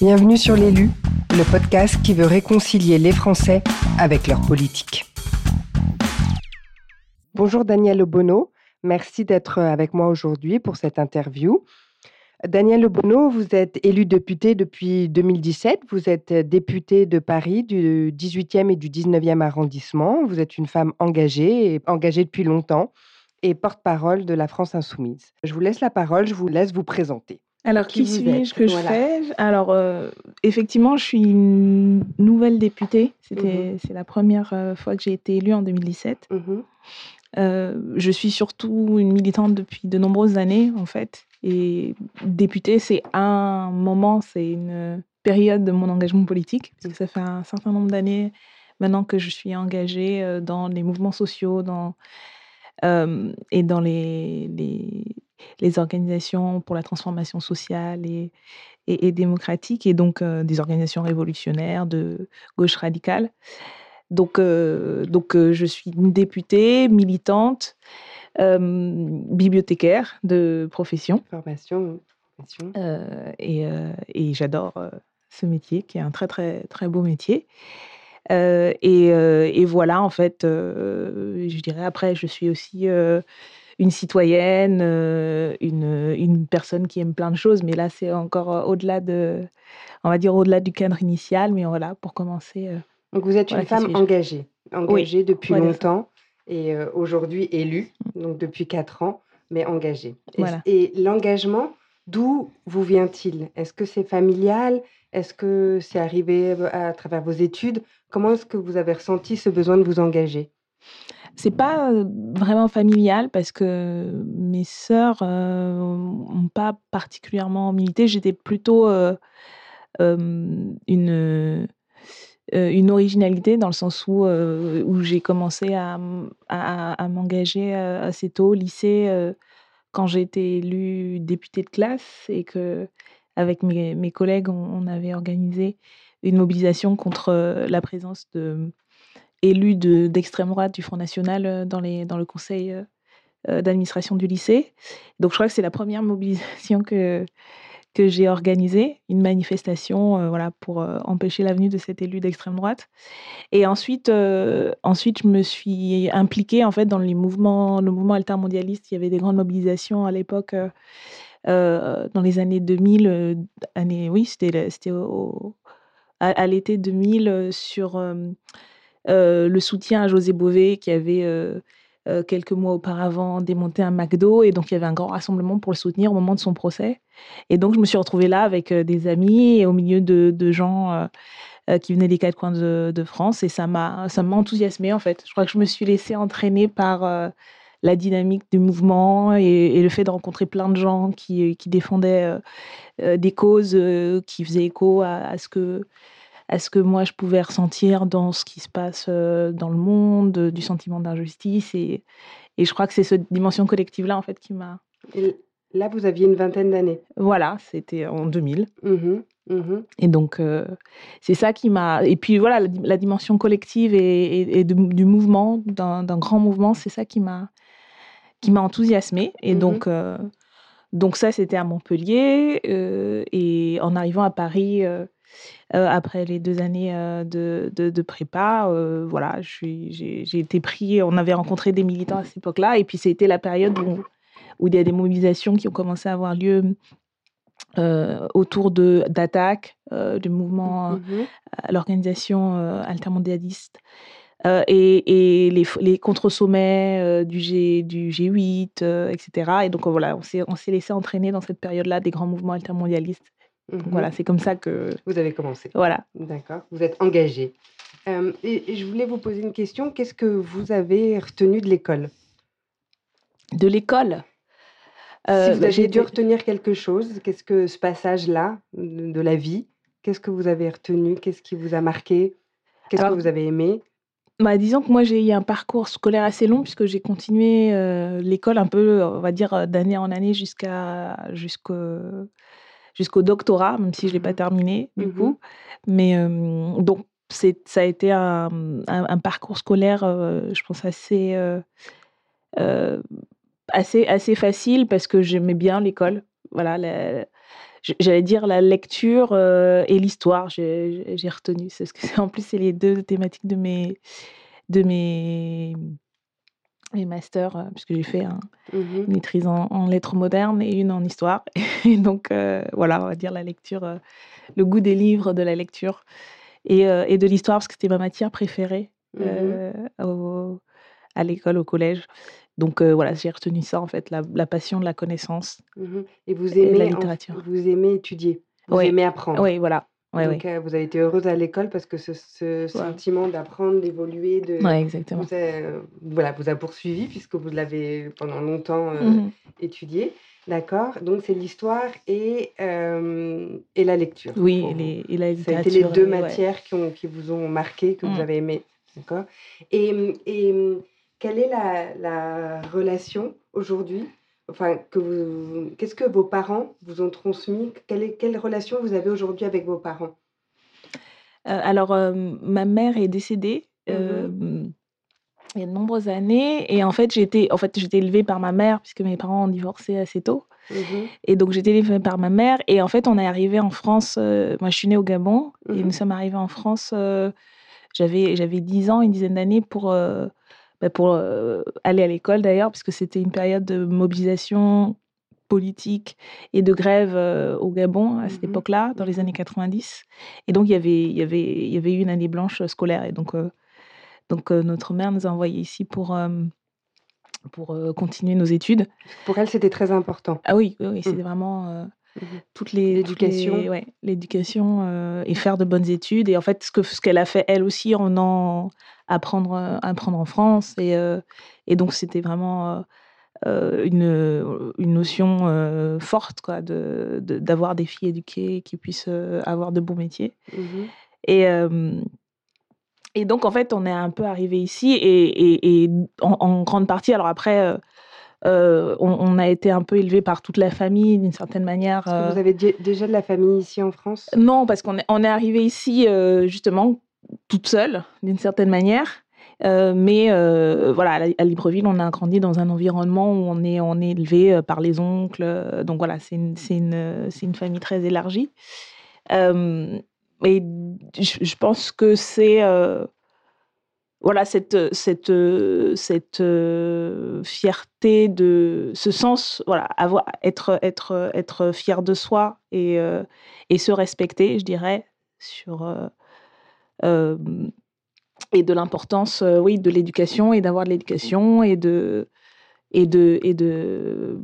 Bienvenue sur l'élu, le podcast qui veut réconcilier les Français avec leur politique. Bonjour Daniel Obono, merci d'être avec moi aujourd'hui pour cette interview. Daniel Obono, vous êtes élu député depuis 2017. Vous êtes député de Paris du 18e et du 19e arrondissement. Vous êtes une femme engagée, engagée depuis longtemps, et porte-parole de la France insoumise. Je vous laisse la parole, je vous laisse vous présenter. Alors, qui, suis-je? que je fais Alors, euh, effectivement, je suis une nouvelle députée. C'était, mhm. C'est la première euh, fois que j'ai été élue en 2017. Mhm. Euh, je suis surtout une militante depuis de nombreuses années, en fait. Et députée, c'est un moment, c'est une période de mon engagement politique. Parce que ça fait un certain nombre d'années maintenant que je suis engagée dans les mouvements sociaux, dans et dans les, les, organisations pour la transformation sociale et, et, démocratique, et donc des organisations révolutionnaires de gauche radicale. Donc, donc je suis une députée militante, bibliothécaire de profession. Formation, profession. et, et j'adore ce métier, qui est un très, très, très beau métier. Euh, euh, et, voilà, en fait, euh, je dirais après, je suis aussi une citoyenne, une, une, personne qui aime plein de choses, mais là, c'est encore au-delà de, on va dire, au-delà du cadre initial, mais voilà, pour commencer. Donc, vous êtes une femme engagée, engagée depuis longtemps et aujourd'hui élue, donc depuis quatre ans, mais engagée. et l'engagement, d'où vous vient-il? Est-ce que c'est familial? Est-ce que c'est arrivé à travers vos études? Comment est-ce que vous avez ressenti ce besoin de vous engager? C'est pas vraiment familial parce que mes sœurs n'ont pas particulièrement milité. J'étais plutôt une, une originalité dans le sens où, j'ai commencé à, m'engager assez tôt au lycée quand j'ai été élue députée de classe et que avec mes, collègues, on, avait organisé une mobilisation contre euh, la présence de élus d'extrême droite du Front National euh, dans, le conseil euh, d'administration du lycée. Donc je crois que c'est la première mobilisation que, j'ai organisée, une manifestation voilà, pour empêcher l'avenue de cet élu d'extrême droite. Et ensuite, ensuite, je me suis impliquée en fait dans les mouvements, le mouvement altermondialiste. Il y avait des grandes mobilisations à l'époque euh, dans les années 2000, euh, année, oui, c'était à, l'été 2000 euh, le soutien à José Bové qui avait quelques mois auparavant démonté un McDo et donc il y avait un grand rassemblement pour le soutenir au moment de son procès. Et donc je me suis retrouvée là avec des amis et au milieu de, gens qui venaient des quatre coins de, France et ça m'a ça m'a enthousiasmée en fait. Je crois que je me suis laissée entraîner par la dynamique du mouvement et, le fait de rencontrer plein de gens qui, défendaient euh, euh, des causes euh, qui faisaient écho à, ce que, à ce que moi je pouvais ressentir dans ce qui se passe dans le monde, du sentiment d'injustice. Et, et je crois que c'est cette dimension collective-là, en fait, qui m'a... Là, vous aviez une vingtaine d'années. Voilà, c'était en 2000. Mmh mmh et donc, c'est ça qui m'a. Et puis voilà, la, dimension collective et, du mouvement, d'un grand mouvement, c'est ça qui m'a qui m'a enthousiasmée. Et mmh donc, euh, donc ça, c'était à Montpellier. Euh, et en arrivant à Paris, euh, après les deux années de, de, prépa, voilà, j'ai été pris. On avait rencontré des militants à cette époque-là. Et puis, c'était la période où, où il y a des mobilisations qui ont commencé à avoir lieu. autour d'attaques du mouvement, mmh l'organisation altermondialiste euh, et, les, les contre-sommets euh, du, G, du G8, euh, etc. Et donc voilà, on s'est laissé entraîner dans cette période-là des grands mouvements altermondialistes. Mmh voilà, c'est comme ça que... Vous avez commencé. Voilà. D'accord, vous êtes engagé. Et, je voulais vous poser une question. Qu'est-ce que vous avez retenu de l'école? De l'école? Si vous bah, dû retenir quelque chose, qu'est-ce que ce passage-là de, la vie, qu'est-ce que vous avez retenu Qu'est-ce qui vous a marqué Qu'est-ce que vous avez aimé? bah, disons que moi, j'ai eu un parcours scolaire assez long puisque j'ai continué euh, l'école un peu, on va dire, d'année en année jusqu'à jusqu'au jusqu'au doctorat, même si je ne l'ai pas mmh terminé, du mmh coup. Mais donc, c'est, ça a été un, un, parcours scolaire, euh, je pense, assez, euh, assez, assez facile parce que j'aimais bien l'école. Voilà, j'allais dire la lecture et l'histoire, j'ai retenu. C'est ce que en plus c'est les deux thématiques de mes de mes mes masters, puisque j'ai fait un, mmh une maîtrise en, lettres modernes et une en histoire. Et donc voilà, on va dire la lecture, le goût des livres, de la lecture et, et de l'histoire parce que c'était ma matière préférée mmh au, à l'école, au collège. Donc voilà, j'ai retenu ça en fait, la, la passion de la connaissance mmh et vous aimez la littérature. vous aimez étudier, vous aimez apprendre. oui, voilà. Ouais, Donc ouais. vous avez été heureuse à l'école parce que ce ce Ouais, sentiment d'apprendre, d'évoluer, de ouais, exactement. vous a voilà, vous a poursuivi puisque vous l'avez pendant longtemps, heu, Mhm. étudié. D'accord, donc c'est l'histoire et et la lecture Oui, et, pour vous. les, et la Ça a été les littérature, 2 et ouais. matières qui ont qui vous ont marqué, que vous Mm. avez aimé, d'accord? Et mmh et mmh, quelle est la la relation aujourd'hui? Enfin, que vous qu'est-ce que vos parents vous ont transmis? Quelle est quelle relation vous avez aujourd'hui avec vos parents? Euh, alors, euh, ma mère est décédée Mmh euh, il y a de nombreuses années. Et en fait, j'ai été, en fait, j'étais élevée par ma mère, puisque mes parents ont divorcé assez tôt. Mmh Et donc, j'étais élevée par ma mère. Et en fait, on est arrivé en France. moi, je suis née au Gabon. Et Mmh nous sommes arrivés en France. j'avais, j'avais 10 ans, une dizaine d'années pour, bah, pour euh, aller à l'école d'ailleurs, puisque c'était une période de mobilisation politique et de grève euh, au Gabon à cette Mmh époque-là, dans les années 90. Et donc, il y avait, il y avait, y avait eu une année blanche scolaire. Et donc, euh, donc euh, notre mère nous a envoyés ici pour, euh, pour euh, continuer nos études. Pour elle, c'était très important. Ah oui, oui, oui, Mmh. c'était vraiment euh, toutes les toutes L'éducation. les- ouais, l'éducation euh, et faire de bonnes études. Et en fait, ce que ce qu'elle a fait elle aussi en venant apprendre euh, apprendre en France. Et, euh, et donc, c'était vraiment euh, une, une notion forte quoi, de, de- d'avoir des filles éduquées qui puissent avoir de bons métiers. Mmh Et, et donc, en fait, on est un peu arrivé ici et, et- et en, en grande partie, alors après, euh, on, on a été un peu élevé par toute la famille d'une certaine manière. Que euh. vous avez dé déjà de la famille ici en France? Non, parce qu'on est, on est arrivé ici euh, justement toute seule, d'une certaine manière. Euh, mais euh, voilà, à, Libreville, on a grandi dans un environnement où on est, on est élevé par les oncles. donc voilà, c'est une, c'est une, c'est une famille très élargie. Euh, et je, je pense que c'est voilà cette euh, cette euh, fierté de ce sens voilà avoir être être être fier de soi et euh, se respecter je dirais sur euh, euh, et de l'importance euh, oui de l'éducation et d'avoir de l'éducation et de et de et de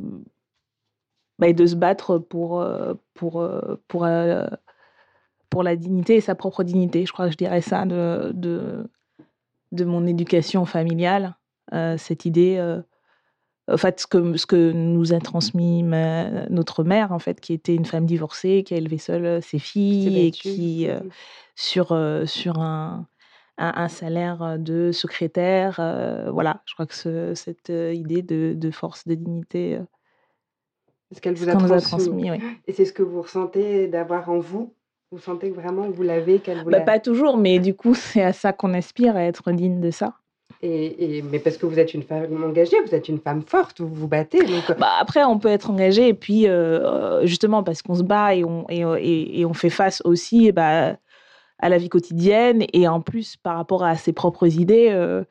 bah, se battre pour euh, euh, euh, la dignité et sa propre dignité je crois que je dirais ça de de mon éducation familiale, euh, cette idée, euh, en fait, ce que, ce que nous a transmis ma- notre mère, en fait, qui était une femme divorcée, qui a élevé seule euh, ses filles et qui, euh, sur, sur un, un, un salaire de secrétaire, voilà, je crois que ce- cette idée de, de force, de dignité, ce qu'elle vous a qu'on nous a transmis. transmis, oui. Et c'est ce que vous ressentez d'avoir en vous? Vous sentez que vraiment vous l'avez, qu'elle vous Bah, l'a pas toujours, mais du coup, c'est à ça qu'on aspire, à être digne de ça. et et mais parce que vous êtes une femme engagée, vous êtes une femme forte, vous vous battez donc Bah, après, on peut être engagé et puis euh, euh, justement parce qu'on se bat et on, et, et- on fait face aussi bah, à la vie quotidienne et en plus par rapport à ses propres idées, euh,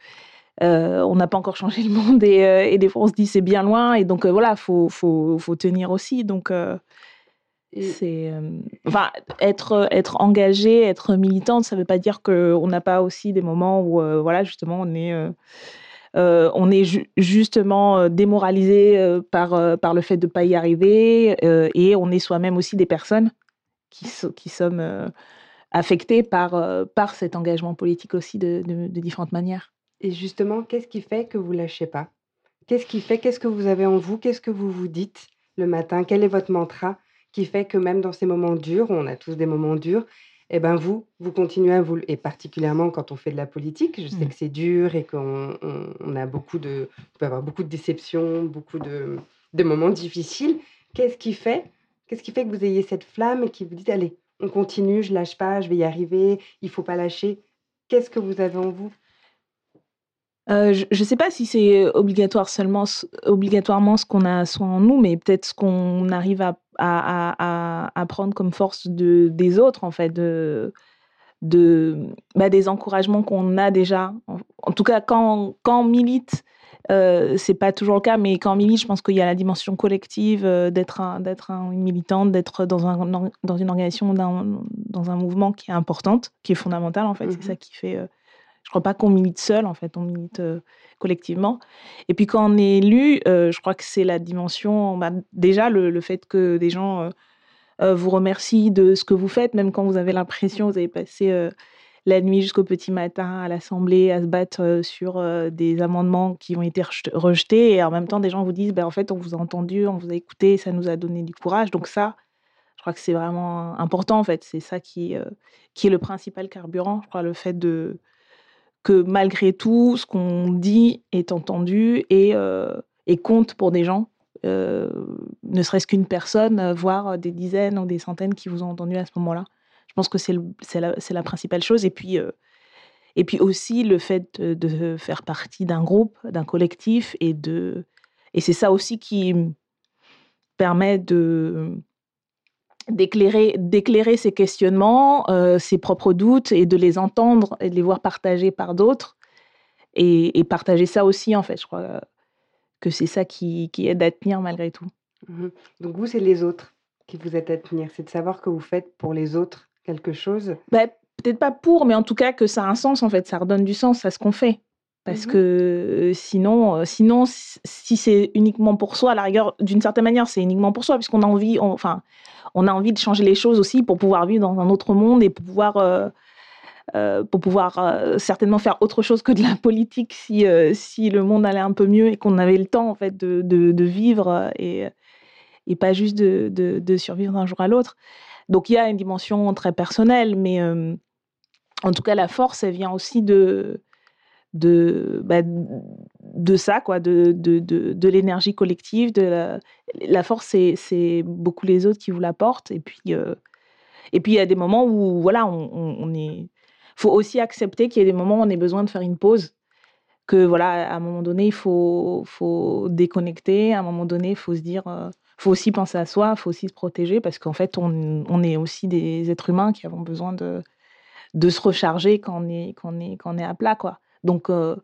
euh, on n'a pas encore changé le monde et, euh, et des fois on se dit c'est bien loin et donc euh, voilà, faut, faut, faut tenir aussi. Donc euh, c'est euh, enfin être être engagé, être militante, ça veut pas dire qu'on n'a pas aussi des moments où euh, voilà justement on est euh, on est ju- justement démoralisé par par le fait de pas y arriver et on est soi-même aussi des personnes qui so- qui sommes affectées par par cet engagement politique aussi de, de- de différentes manières. et justement, qu'est-ce qui fait que vous lâchez pas? Qu'est-ce qui fait qu'est-ce que vous avez en vous? Qu'est-ce que vous vous dites le matin? Quel est votre mantra? Qui fait que même dans ces moments durs, on a tous des moments durs, et ben vous, vous continuez à vous et particulièrement quand on fait de la politique, je sais Mm. que c'est dur et qu'on on on a beaucoup de on peut avoir beaucoup de déceptions, beaucoup de de moments difficiles. Qu'est-ce qui fait qu'est-ce qui fait que vous ayez cette flamme et qui vous dites: «Allez, on continue, je lâche pas, je vais y arriver, il faut pas lâcher»? Qu'est-ce que vous avez en vous? Euh, je ne sais pas si c'est obligatoire seulement, obligatoirement ce qu'on a soit en nous, mais peut-être ce qu'on arrive à, à, à, prendre comme force de, des autres, en fait, de, de, bah, des encouragements qu'on a déjà. En, tout cas, quand, quand on milite, euh, c'est pas toujours le cas, mais quand on milite, je pense qu'il y a la dimension collective euh, d'être un, d'être une militante, d'être dans, un, dans une organisation, dans, dans un mouvement qui est importante, qui est fondamental, en fait. C'est mmh ça qui fait... Euh, je crois pas qu'on milite seul, en fait, on milite collectivement. Et puis quand on est élu, je crois que c'est la dimension, bah, déjà le, fait que des gens vous remercient de ce que vous faites, même quand vous avez l'impression, vous avez passé la nuit jusqu'au petit matin à l'Assemblée à se battre sur des amendements qui ont été rejetés. Et en même temps, des gens vous disent, ben, en fait, on vous a entendu, on vous a écouté, ça nous a donné du courage. Donc ça, je crois que c'est vraiment important, en fait. C'est ça qui, qui est le principal carburant, je crois, le fait de que malgré tout, ce qu'on dit est entendu et, euh, compte pour des gens, euh, ne serait-ce qu'une personne, euh, voire des dizaines ou des centaines qui vous ont entendu à ce moment-là. Je pense que c'est la, principale chose. Et puis, et puis aussi le fait de, de faire partie d'un groupe, d'un collectif, et, et c'est ça aussi qui permet de d'éclairer d'éclairer ses questionnements, euh, ses propres doutes et de les entendre et de les voir partagés par d'autres et, partager ça aussi en fait. Je crois que c'est ça qui, qui, aide à tenir malgré tout. Mmh Donc vous, c'est les autres qui vous aident à tenir, c'est de savoir que vous faites pour les autres quelque chose. Bah, peut-être pas pour, mais en tout cas que ça a un sens en fait, ça redonne du sens à ce qu'on fait. Parce mmh que sinon, sinon, si c'est uniquement pour soi, à la rigueur, d'une certaine manière, c'est uniquement pour soi, puisqu'on a envie, enfin, on a envie de changer les choses aussi pour pouvoir vivre dans un autre monde et pour pouvoir, euh, euh, pour pouvoir euh, certainement faire autre chose que de la politique si, si le monde allait un peu mieux et qu'on avait le temps en fait de, de, vivre et, et pas juste de, de, survivre d'un jour à l'autre. Donc il y a une dimension très personnelle, mais en tout cas la force, elle vient aussi de de, bah, de ça, quoi, de, de, de, l'énergie collective. De la, force, c'est beaucoup les autres qui vous l'apportent. Et puis, euh, et puis il y a des moments où, voilà, on, on est. faut aussi accepter qu'il y a des moments où on a besoin de faire une pause. Que, voilà, à un moment donné, il faut, faut déconnecter. À un moment donné, il faut se dire. euh, faut aussi penser à soi, faut aussi se protéger parce qu'en fait, on, on, est aussi des êtres humains qui avons besoin de, de se recharger quand on est, quand on est, quand on est à plat, quoi. Donc, euh,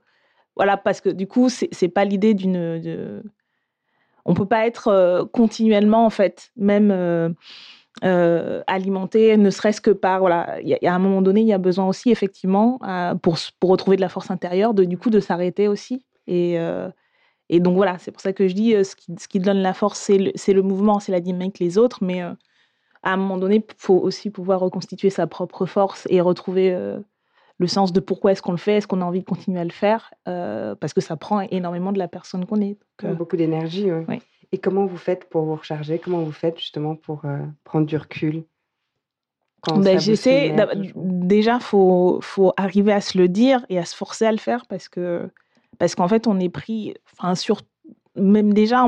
voilà, parce que du coup, c'est pas l'idée d'une. De... On peut pas être euh, continuellement, en fait, même euh, alimenté, ne serait-ce que par. Voilà, il y, a un moment donné, il y a besoin aussi, effectivement, pour, pour retrouver de la force intérieure, de, du coup, de s'arrêter aussi. Et. Et donc voilà, c'est pour ça que je dis, ce, qui, ce qui donne la force, c'est le, le, mouvement, c'est la dynamique, les autres, mais à un moment donné, il faut aussi pouvoir reconstituer sa propre force et retrouver le sens de pourquoi est-ce qu'on le fait, est-ce qu'on a envie de continuer à le faire, euh, parce que ça prend énormément de la personne qu'on est. Euh, beaucoup d'énergie, oui. Et comment vous faites pour vous recharger? Comment vous faites justement pour euh, prendre du recul? Ben, J'essaie. Déjà, il faut, faut arriver à se le dire et à se forcer à le faire parce que parce qu'en fait, on est pris. Enfin, sur même déjà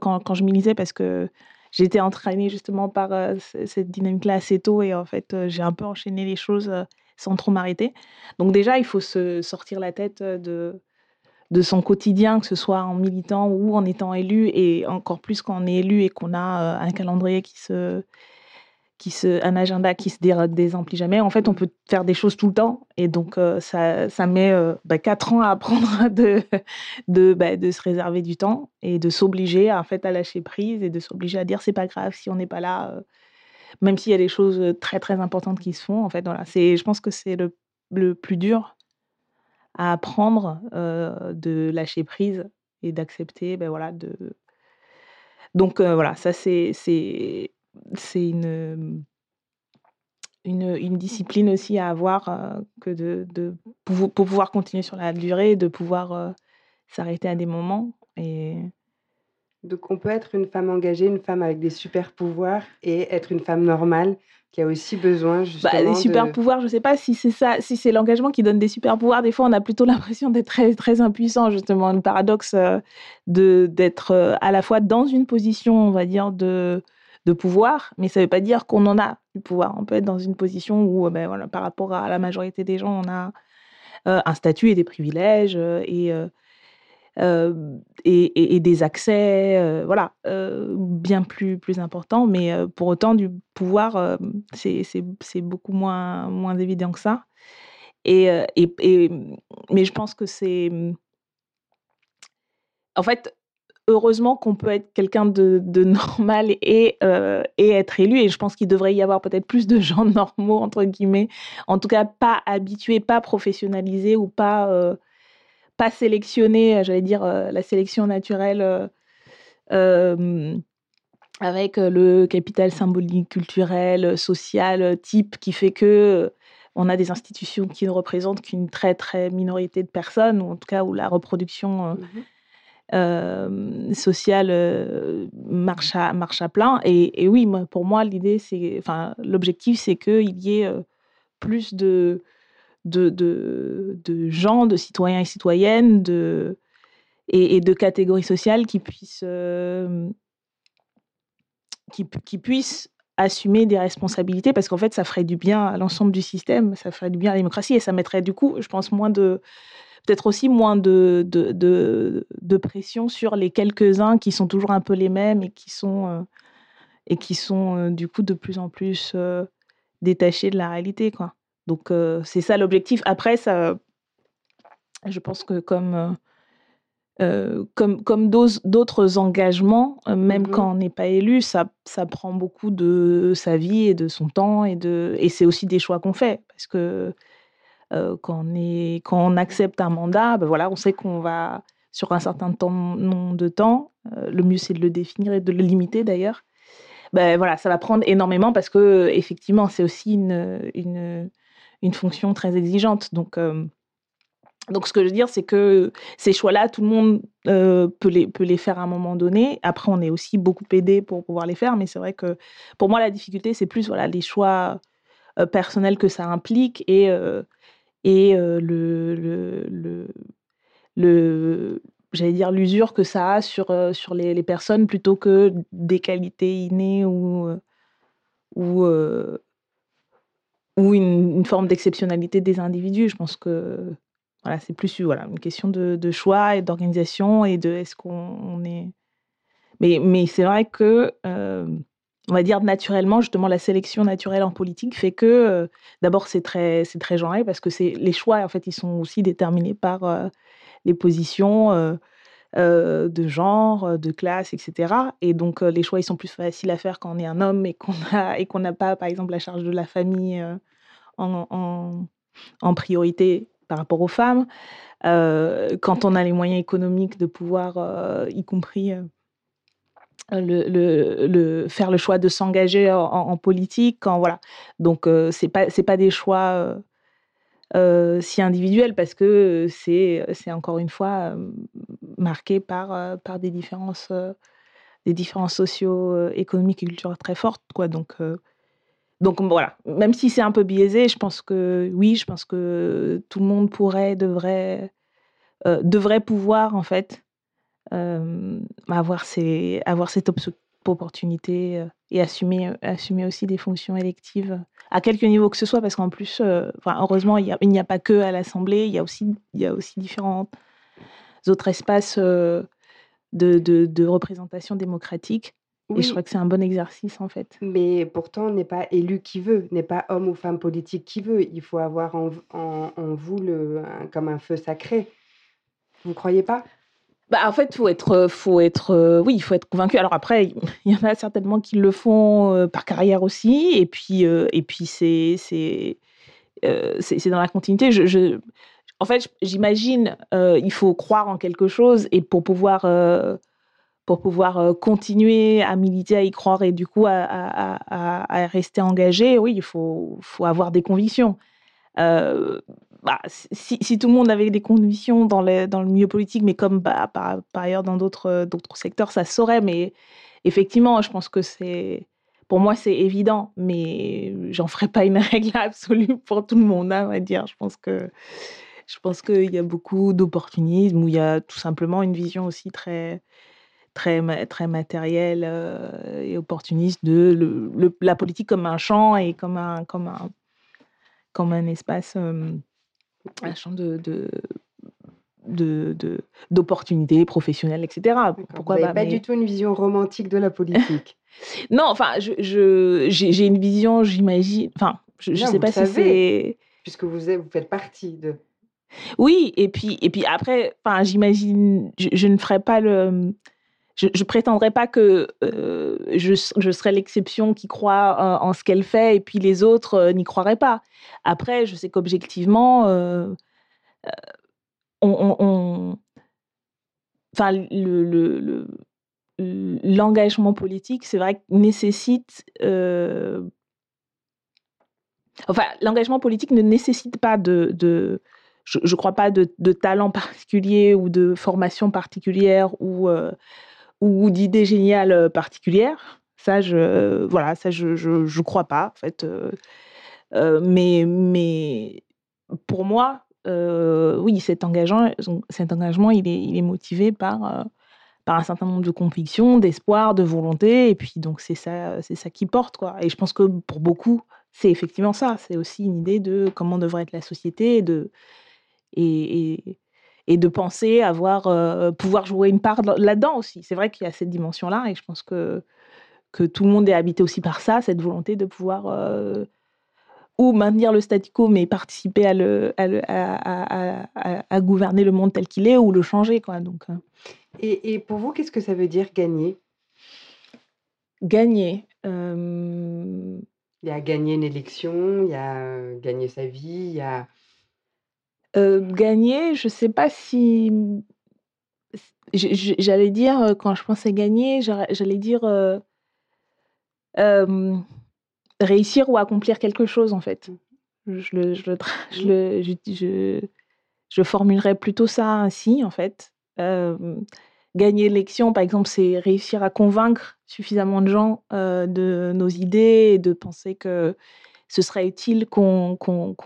quand, quand je militais, parce que j'étais entraînée justement par cette dynamique-là assez tôt et en fait, j'ai un peu enchaîné les choses sans trop m'arrêter. Donc déjà, il faut se sortir la tête de, de son quotidien, que ce soit en militant ou en étant élu, et encore plus quand on est élu et qu'on a un calendrier qui se, qui se, un agenda qui se désemplit jamais. En fait, on peut faire des choses tout le temps, et donc ça, ça met bah, quatre ans à apprendre de, de, bah, de se réserver du temps et de s'obliger en fait à lâcher prise et de s'obliger à dire c'est pas grave si on n'est pas là même s'il y a des choses très très importantes qui se font. En fait, voilà, c'est, je pense que c'est le, le, plus dur à apprendre de lâcher prise et d'accepter, ben voilà, de. Donc voilà, ça c'est c'est une, une, discipline aussi à avoir que de, de pour, pour, pouvoir continuer sur la durée, de pouvoir s'arrêter à des moments et donc on peut être une femme engagée, une femme avec des super pouvoirs et être une femme normale qui a aussi besoin bah, justement bah, des super pouvoirs, je sais pas si c'est ça, si c'est l'engagement qui donne des super pouvoirs. Des fois, on a plutôt l'impression d'être très très impuissant, justement, le paradoxe euh, de d'être euh, à la fois dans une position, on va dire de de pouvoir, mais ça ne veut pas dire qu'on en a du pouvoir. On peut être dans une position où, euh, ben, voilà, par rapport à la majorité des gens, on a un statut et des privilèges et, et, des accès, voilà, bien plus, plus importants. Mais pour autant, du pouvoir, c'est beaucoup moins, moins évident que ça. Et, et, mais je pense que c'est. En fait, heureusement qu'on peut être quelqu'un de, normal et, et être élu. Et je pense qu'il devrait y avoir peut-être plus de gens normaux, entre guillemets, en tout cas pas habitués, pas professionnalisés ou pas, pas sélectionnés, j'allais dire euh, la sélection naturelle. avec le capital symbolique, culturel, social, type, qui fait que on a des institutions qui ne représentent qu'une très très minorité de personnes, ou en tout cas où la reproduction mmh euh, sociale euh, marche, à, marche à plein. Et, oui, pour moi, l'idée, c'est, enfin, l'objectif, c'est qu'il y ait euh, plus de, de, gens, de citoyens et citoyennes, de, et, de catégories sociales qui puissent, qui, qui puissent assumer des responsabilités parce qu'en fait, ça ferait du bien à l'ensemble du système, ça ferait du bien à la démocratie et ça mettrait du coup, je pense, moins de, peut-être aussi moins de, de, de, pression sur les quelques-uns qui sont toujours un peu les mêmes et qui sont, euh, et qui sont euh, du coup de plus en plus euh, détachés de la réalité. Quoi. Donc c'est ça l'objectif. Après, ça, je pense que comme, comme, comme d'autres engagements, même mmh quand on n'est pas élu, ça, ça prend beaucoup de sa vie et de son temps. Et, de, et c'est aussi des choix qu'on fait. Parce que euh, quand, on est, quand on accepte un mandat, ben voilà, on sait qu'on va, sur un certain temps, nombre de temps, le mieux c'est de le définir et de le limiter d'ailleurs, ben voilà, ça va prendre énormément parce que effectivement c'est aussi une, une, une, fonction très exigeante. Donc, euh, donc ce que je veux dire, c'est que ces choix-là, tout le monde peut, les, peut les faire à un moment donné. Après, on est aussi beaucoup aidé pour pouvoir les faire, mais c'est vrai que pour moi, la difficulté, c'est plus voilà, les choix personnels que ça implique et et le, le, le, j'allais dire l'usure que ça a sur, sur les, personnes plutôt que des qualités innées ou, ou une, forme d'exceptionnalité des individus. Je pense que voilà, c'est plus voilà, une question de, choix et d'organisation et de est-ce qu'on est. Mais, mais c'est vrai que on va dire naturellement, justement, la sélection naturelle en politique fait que, euh, d'abord, c'est très, très genré parce que les choix, en fait, ils sont aussi déterminés par euh, les positions euh, de genre, de classe, etc. Et donc, les choix, ils sont plus faciles à faire quand on est un homme et qu'on a et qu'on n'a pas, par exemple, la charge de la famille en, en, en, priorité par rapport aux femmes. quand on a les moyens économiques de pouvoir, y compris le, faire le choix de s'engager en, politique quand voilà donc euh, c'est pas c'est pas des choix euh, euh, si individuels parce que c'est c'est encore une fois marqué par par des différences des différences socio économiques et culturelles très fortes quoi. Donc donc voilà. Même si c'est un peu biaisé je pense que oui je pense que tout le monde pourrait devrait devrait pouvoir en fait euh, avoir, ces, avoir cette opportunité euh, et assumer, euh, assumer aussi des fonctions électives à quelque niveau que ce soit, parce qu'en plus, enfin, heureusement, il n'y a, a, pas que à l'Assemblée, il y a aussi, il y a aussi différents autres espaces de, de, de, représentation démocratique. Et je crois que c'est un bon exercice, en fait. Mais pourtant, on n'est pas élu qui veut, n'est pas homme ou femme politique qui veut. Il faut avoir en, en, en vous le, comme un feu sacré. Vous croyez pas? Bah, en fait, faut être, faut être, euh, oui, il faut être convaincu. Alors après, il y en a certainement qui le font euh, par carrière aussi, et puis, euh, et puis c'est, c'est, c'est, dans la continuité. En fait, j'imagine, il faut croire en quelque chose, et pour pouvoir, pour pouvoir continuer à militer, à y croire, et du coup à, à, à rester engagé, oui, il faut, faut avoir des convictions. Euh, bah, si, tout le monde avait des conditions dans, le milieu politique, mais comme bah, par, ailleurs dans d'autres secteurs, ça saurait. Mais effectivement, je pense que c'est. Pour moi, c'est évident, mais j'en ferai pas une règle absolue pour tout le monde, hein, on va dire. Je pense que. Je pense qu'il y a beaucoup d'opportunisme, où il y a tout simplement une vision aussi très, très, très matérielle euh, et opportuniste de la politique comme un champ et comme un, comme un, comme un espace un champ de, de, d'opportunités professionnelles, etc. Pourquoi Vous n'avez pas, du tout une vision romantique de la politique? non, enfin, je, j'ai, une vision, j'imagine. Enfin, je ne sais pas si c'est. Puisque vous, êtes, vous faites partie de. Oui, et puis, et puis après, j'imagine, je, ne ferai pas le. Je, ne prétendrai pas que euh, je, je, serai l'exception qui croit en, ce qu'elle fait et puis les autres euh, n'y croiraient pas. Après, je sais qu'objectivement, euh, l'engagement politique, c'est vrai, nécessite. Euh, enfin, l'engagement politique ne nécessite pas de. je ne crois pas de, talent particulier ou de formation particulière ou, euh, ou d'idées géniales particulières. Ça, je voilà, ça je, je, crois pas en fait. Euh, mais mais pour moi, euh, oui, cet engagement, cet engagement il, est, motivé par, euh, un certain nombre de convictions, d'espoir, de volonté, et puis donc c'est ça, c'est ça qui porte. Quoi. Et je pense que pour beaucoup, c'est effectivement ça. C'est aussi une idée de comment devrait être la société de, et, de penser avoir, euh, pouvoir jouer une part là-dedans aussi. C'est vrai qu'il y a cette dimension-là, et je pense que, que tout le monde est habité aussi par ça, cette volonté de pouvoir ou maintenir le statu quo, mais participer à, le, à, à, gouverner le monde tel qu'il est, ou le changer. Quoi. Donc, euh. et, et, pour vous, qu'est-ce que ça veut dire gagner? Gagner. Euh, il y a gagner une élection, il y a euh, gagner sa vie, il y a... gagner, je ne sais pas si... J'allais dire, quand je pensais gagner, j'allais dire réussir ou accomplir quelque chose, en fait. Mmh. Je le, je le, je, le, je, je, formulerais plutôt ça ainsi, en fait. gagner l'élection, par exemple, c'est réussir à convaincre suffisamment de gens de nos idées et de penser que ce serait utile qu'on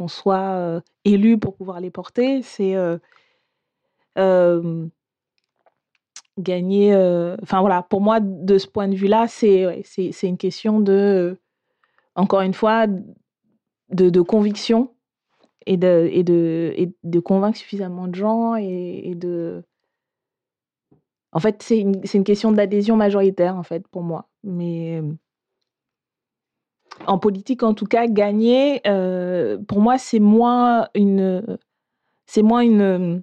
soit élu pour pouvoir les porter. C'est gagner. Enfin voilà, pour moi, de ce point de vue-là, c'est une question de encore une fois, de, conviction et de convaincre suffisamment de gens et, de... En fait, c'est une, une, question d'adhésion majoritaire, en fait, pour moi. Mais en politique, en tout cas, gagner, euh, pour moi, c'est moins une... C'est moins une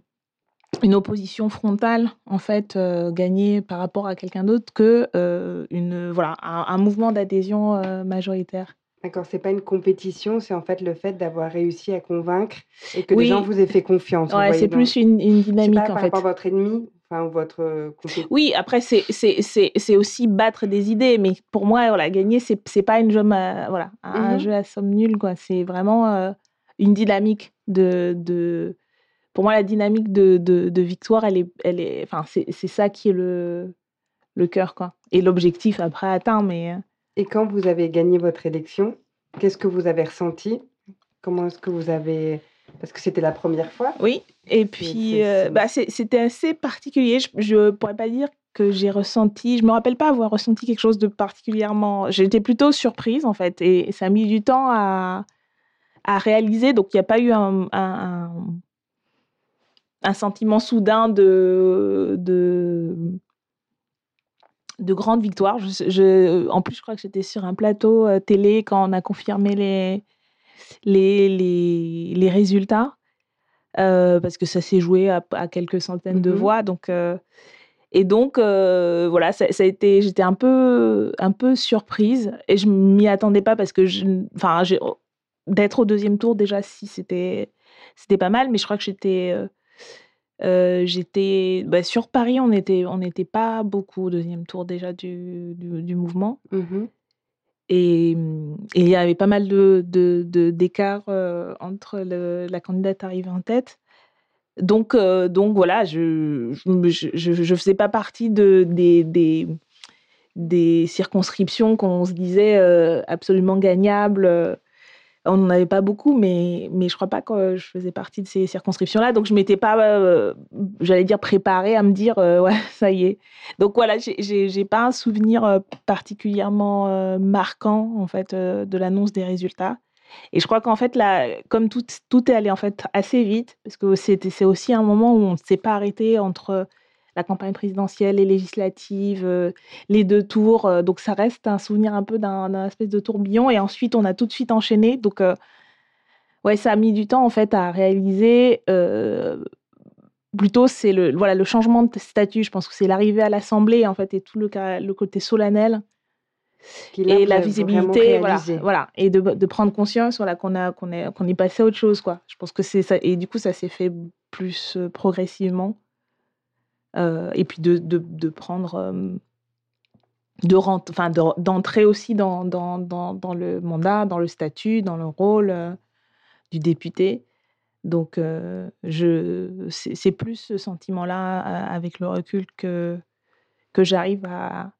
une opposition frontale en fait euh, gagner par rapport à quelqu'un d'autre que euh, une voilà un mouvement d'adhésion majoritaire. D'accord, c'est pas une compétition, c'est en fait le fait d'avoir réussi à convaincre et que les gens vous aient fait confiance. Ouais, c'est plus une, une dynamique pas, en par fait. Rapport à votre ennemi, enfin votre. Euh, oui, après c'est c'est aussi battre des idées, mais pour moi voilà gagner c'est c'est pas une jeu voilà un, mmh jeu à somme nulle quoi. C'est vraiment euh, une dynamique de, de pour moi la dynamique de, de, de victoire elle est elle est enfin c'est ça qui est le le cœur quoi et l'objectif après atteint mais euh, et quand vous avez gagné votre élection, qu'est-ce que vous avez ressenti? Comment est-ce que vous avez... Parce que c'était la première fois. Oui, et puis euh, bah, c'était assez particulier. Je ne pourrais pas dire que j'ai ressenti, je me rappelle pas avoir ressenti quelque chose de particulièrement. J'étais plutôt surprise en fait, et ça a mis du temps à, à réaliser. Donc il n'y a pas eu un, un, un, sentiment soudain de, de de grandes victoires. Je, en plus, je crois que j'étais sur un plateau euh, télé quand on a confirmé les, les, les, résultats, euh, parce que ça s'est joué à, quelques centaines de mmh voix. Donc, euh, et donc, voilà, ça, a été, j'étais un peu, un peu surprise et je m'y attendais pas parce que, enfin, d'être au deuxième tour déjà, si c'était, c'était pas mal, mais je crois que j'étais j'étais bah, sur Paris, on n'était on n'était pas beaucoup au deuxième tour déjà du, du, mouvement. Mmh et, il y avait pas mal de, de, d'écarts entre le, la candidate arrivée en tête. Donc, donc voilà, je ne je, je, faisais pas partie de, des, des, des circonscriptions qu'on se disait absolument gagnables on n'en avait pas beaucoup, mais, mais je crois pas que je faisais partie de ces circonscriptions-là. Donc, je m'étais pas, euh, j'allais dire, préparée à me dire, euh, ouais, ça y est. Donc, voilà, j'ai pas un souvenir euh, particulièrement marquant, en fait, de l'annonce des résultats. Et je crois qu'en fait, là, comme tout, tout est allé en fait assez vite, parce que c'est aussi un moment où on ne s'est pas arrêté entre la campagne présidentielle, les législatives, euh, les deux tours. Euh, donc ça reste un souvenir un peu d'un espèce de tourbillon. Et ensuite, on a tout de suite enchaîné. Donc euh, ouais, ça a mis du temps en fait à réaliser. plutôt, c'est le voilà le changement de statut. Je pense que c'est l'arrivée à l'Assemblée en fait et tout le, le côté solennel et la visibilité, voilà, voilà, et de, de, prendre conscience, voilà, qu'on a, qu'on est, qu'on est passé à autre chose, quoi. Je pense que c'est ça, et du coup, ça s'est fait plus progressivement. Euh, et puis de, de, prendre, euh, de enfin d'entrer aussi dans, dans, dans, le mandat, dans le statut, dans le rôle euh, du député. Donc, je, c'est plus ce sentiment-là, avec le recul, que, que j'arrive à,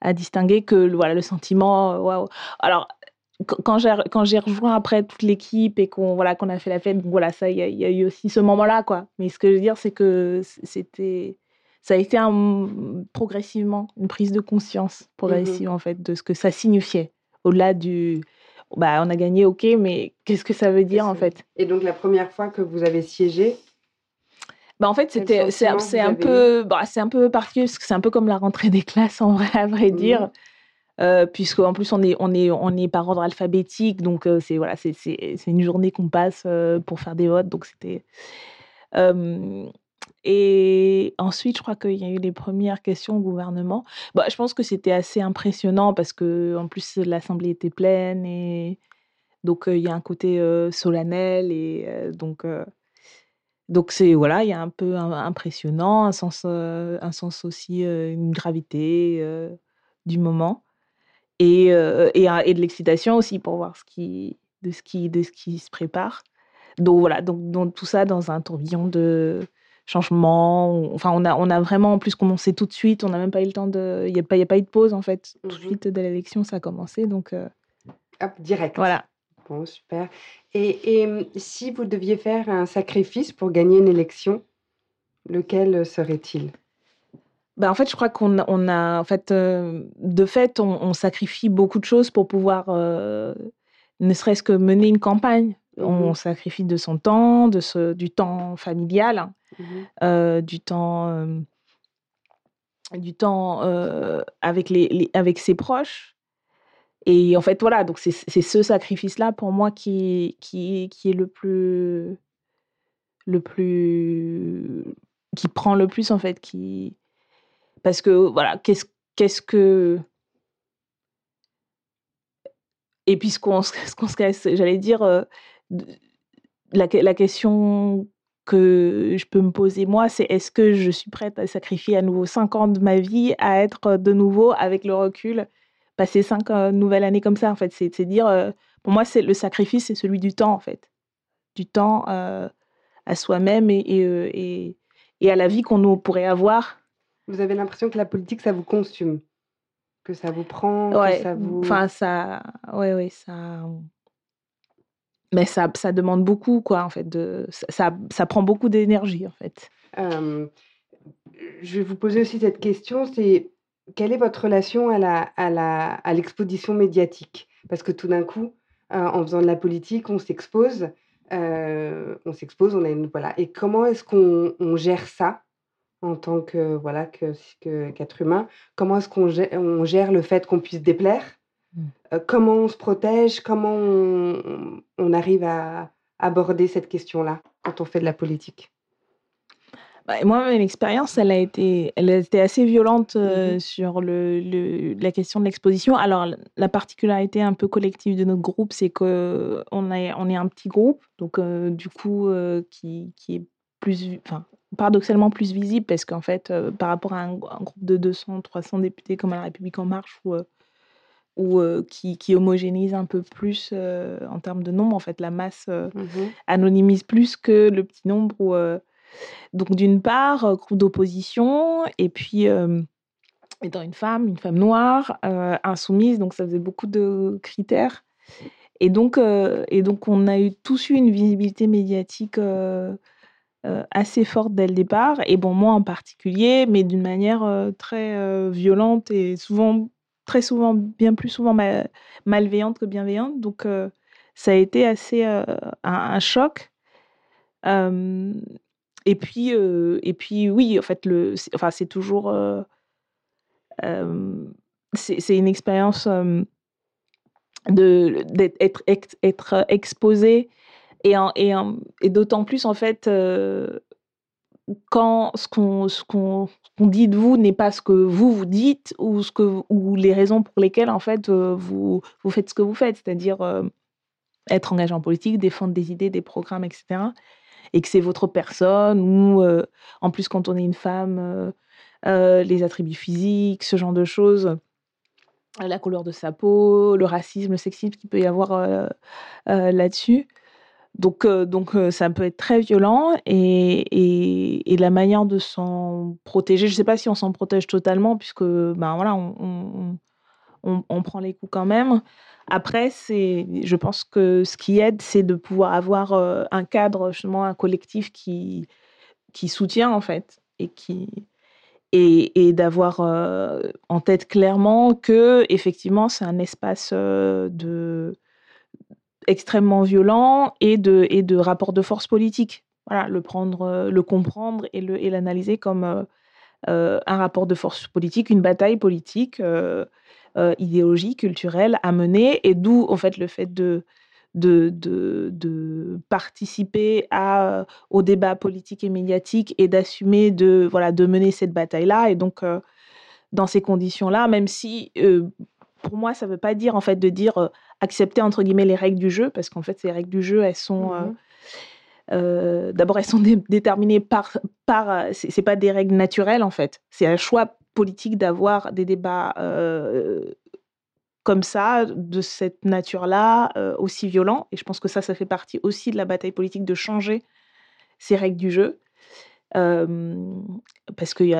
à, distinguer que voilà, le sentiment, waouh. Alors, quand j'ai rejoint après toute l'équipe et qu'on voilà qu'on a fait la fête voilà il y, y, a eu aussi ce moment là mais ce que je veux dire c'est que c'était ça a été un, progressivement une prise de conscience progressive mmh en fait de ce que ça signifiait. Au-delà du bah on a gagné ok mais qu'est-ce que ça veut dire en fait? Et donc la première fois que vous avez siégé? Bah en fait c'était c'est un peu bah, c'est un peu particulier parce que c'est un peu comme la rentrée des classes en vrai à vrai mmh dire. Euh, puisque en plus on est on est on est par ordre alphabétique donc euh, c'est voilà c'est c'est une journée qu'on passe euh, pour faire des votes donc c'était et ensuite, je crois qu'il y a eu les premières questions au gouvernement. Bah, je pense que c'était assez impressionnant parce que en plus l'assemblée était pleine et donc il y a un côté solennel et donc donc c'est voilà, il y a un peu impressionnant, un sens un sens aussi une gravité du moment et et, et de l'excitation aussi pour voir ce qui de ce qui de ce qui se prépare. Donc voilà, donc, donc tout ça dans un tourbillon de changement. Enfin, on a, on a vraiment en plus commencé tout de suite. On n'a même pas eu le temps de. Il n'y a, pas, a pas eu de pause en fait. Tout de mmh suite dès l'élection, ça a commencé. Donc. Euh, Hop, direct. Voilà. Bon, super. Et, et, mmh, si vous deviez faire un sacrifice pour gagner une élection, lequel serait-il? Ben, en fait, je crois qu'on on a, en fait, euh, de fait, on, sacrifie beaucoup de choses pour pouvoir, euh, ne serait-ce que mener une campagne. Mmh on sacrifie de son temps, de ce, du temps familial, mmh euh, du temps, du temps avec, les, avec ses proches. Et en fait, voilà, donc c'est ce sacrifice-là pour moi qui, qui, qui est le plus, le plus, qui prend le plus en fait, qui, parce que voilà, qu'est-ce qu'est-ce que et puis ce qu'on se casse, j'allais dire, la, la, question que je peux me poser moi, c'est est-ce que je suis prête à sacrifier à nouveau 5 ans de ma vie à être de nouveau avec le recul, passer 5 euh, nouvelles années comme ça en fait, c'est dire, euh, pour moi c'est le sacrifice, c'est celui du temps en fait, du temps euh, à soi-même et, et, et, à la vie qu'on pourrait avoir. Vous avez l'impression que la politique ça vous consume, que ça vous prend, ouais, que ça vous. Enfin ça, ouais ouais ça mais ça, ça demande beaucoup, quoi, en fait. De, ça, ça prend beaucoup d'énergie, en fait. je vais vous poser aussi cette question, c'est quelle est votre relation à la, à la, à l'exposition médiatique? Parce que tout d'un coup, en faisant de la politique, on s'expose, on s'expose, on a une, voilà. Et comment est-ce qu'on on gère ça en tant que voilà que, que qu'être humain? Comment est-ce qu'on gère, on gère le fait qu'on puisse déplaire? Euh, comment on se protège Comment on, arrive à aborder cette question-là quand on fait de la politique? Bah, moi, mon expérience, elle a été, elle a été assez violente euh, mmh sur le, la question de l'exposition. Alors, la particularité un peu collective de notre groupe, c'est qu'on on est un petit groupe, donc euh, du coup, qui, qui, est plus, enfin, paradoxalement plus visible, parce qu'en fait, par rapport à un, un, groupe de 200, 300 députés comme à La République En Marche, où ou qui, qui, homogénise un peu plus en termes de nombre. En fait, la masse mmh anonymise plus que le petit nombre. donc, d'une part, groupe d'opposition, et puis étant une femme, une femme noire, insoumise, donc ça faisait beaucoup de critères. Et donc, et donc on a eu tous eu une visibilité médiatique assez forte dès le départ, et bon, moi en particulier, mais d'une manière très violente et souvent très souvent, bien plus souvent malveillante que bienveillante. Donc, euh, ça a été assez un, choc. et puis, et puis, oui, en fait, le, enfin, c'est toujours, c'est une expérience de d'être être, exposé et, et, et d'autant plus en fait quand ce qu'on dit de vous n'est pas ce que vous vous dites ou ce que les raisons pour lesquelles en fait vous vous faites ce que vous faites c'est-à-dire être engagé en politique défendre des idées des programmes etc et que c'est votre personne ou en plus quand on est une femme les attributs physiques ce genre de choses la couleur de sa peau, le racisme, le sexisme qu'il peut y avoir euh, euh, là-dessus. Donc, euh, donc ça peut être très violent et, la manière de s'en protéger, je ne sais pas si on s'en protège totalement puisque ben voilà, on, on, prend les coups quand même. Après, je pense que ce qui aide, c'est de pouvoir avoir un cadre, justement, un collectif qui, qui soutient en fait et et, d'avoir euh, en tête clairement que effectivement c'est un espace euh, de extrêmement violent et de et de rapport de force politique. Voilà, le prendre, euh, le comprendre et le et l'analyser comme un rapport de force politique, une bataille politique, idéologique, culturelle à mener, et d'où en fait le fait de de, de, participer à, au débat politique et médiatique et d'assumer de, voilà, de mener cette bataille-là. Et donc, euh, dans ces conditions-là, même si euh, pour moi, ça ne veut pas dire en fait de dire euh, accepter entre guillemets les règles du jeu, parce qu'en fait, ces règles du jeu, elles sont mmh d'abord elles sont déterminées par par c'est pas des règles naturelles en fait, c'est un choix politique d'avoir des débats comme ça, de cette nature-là, euh, aussi violent. Et je pense que ça, ça fait partie aussi de la bataille politique de changer ces règles du jeu. Parce qu'il y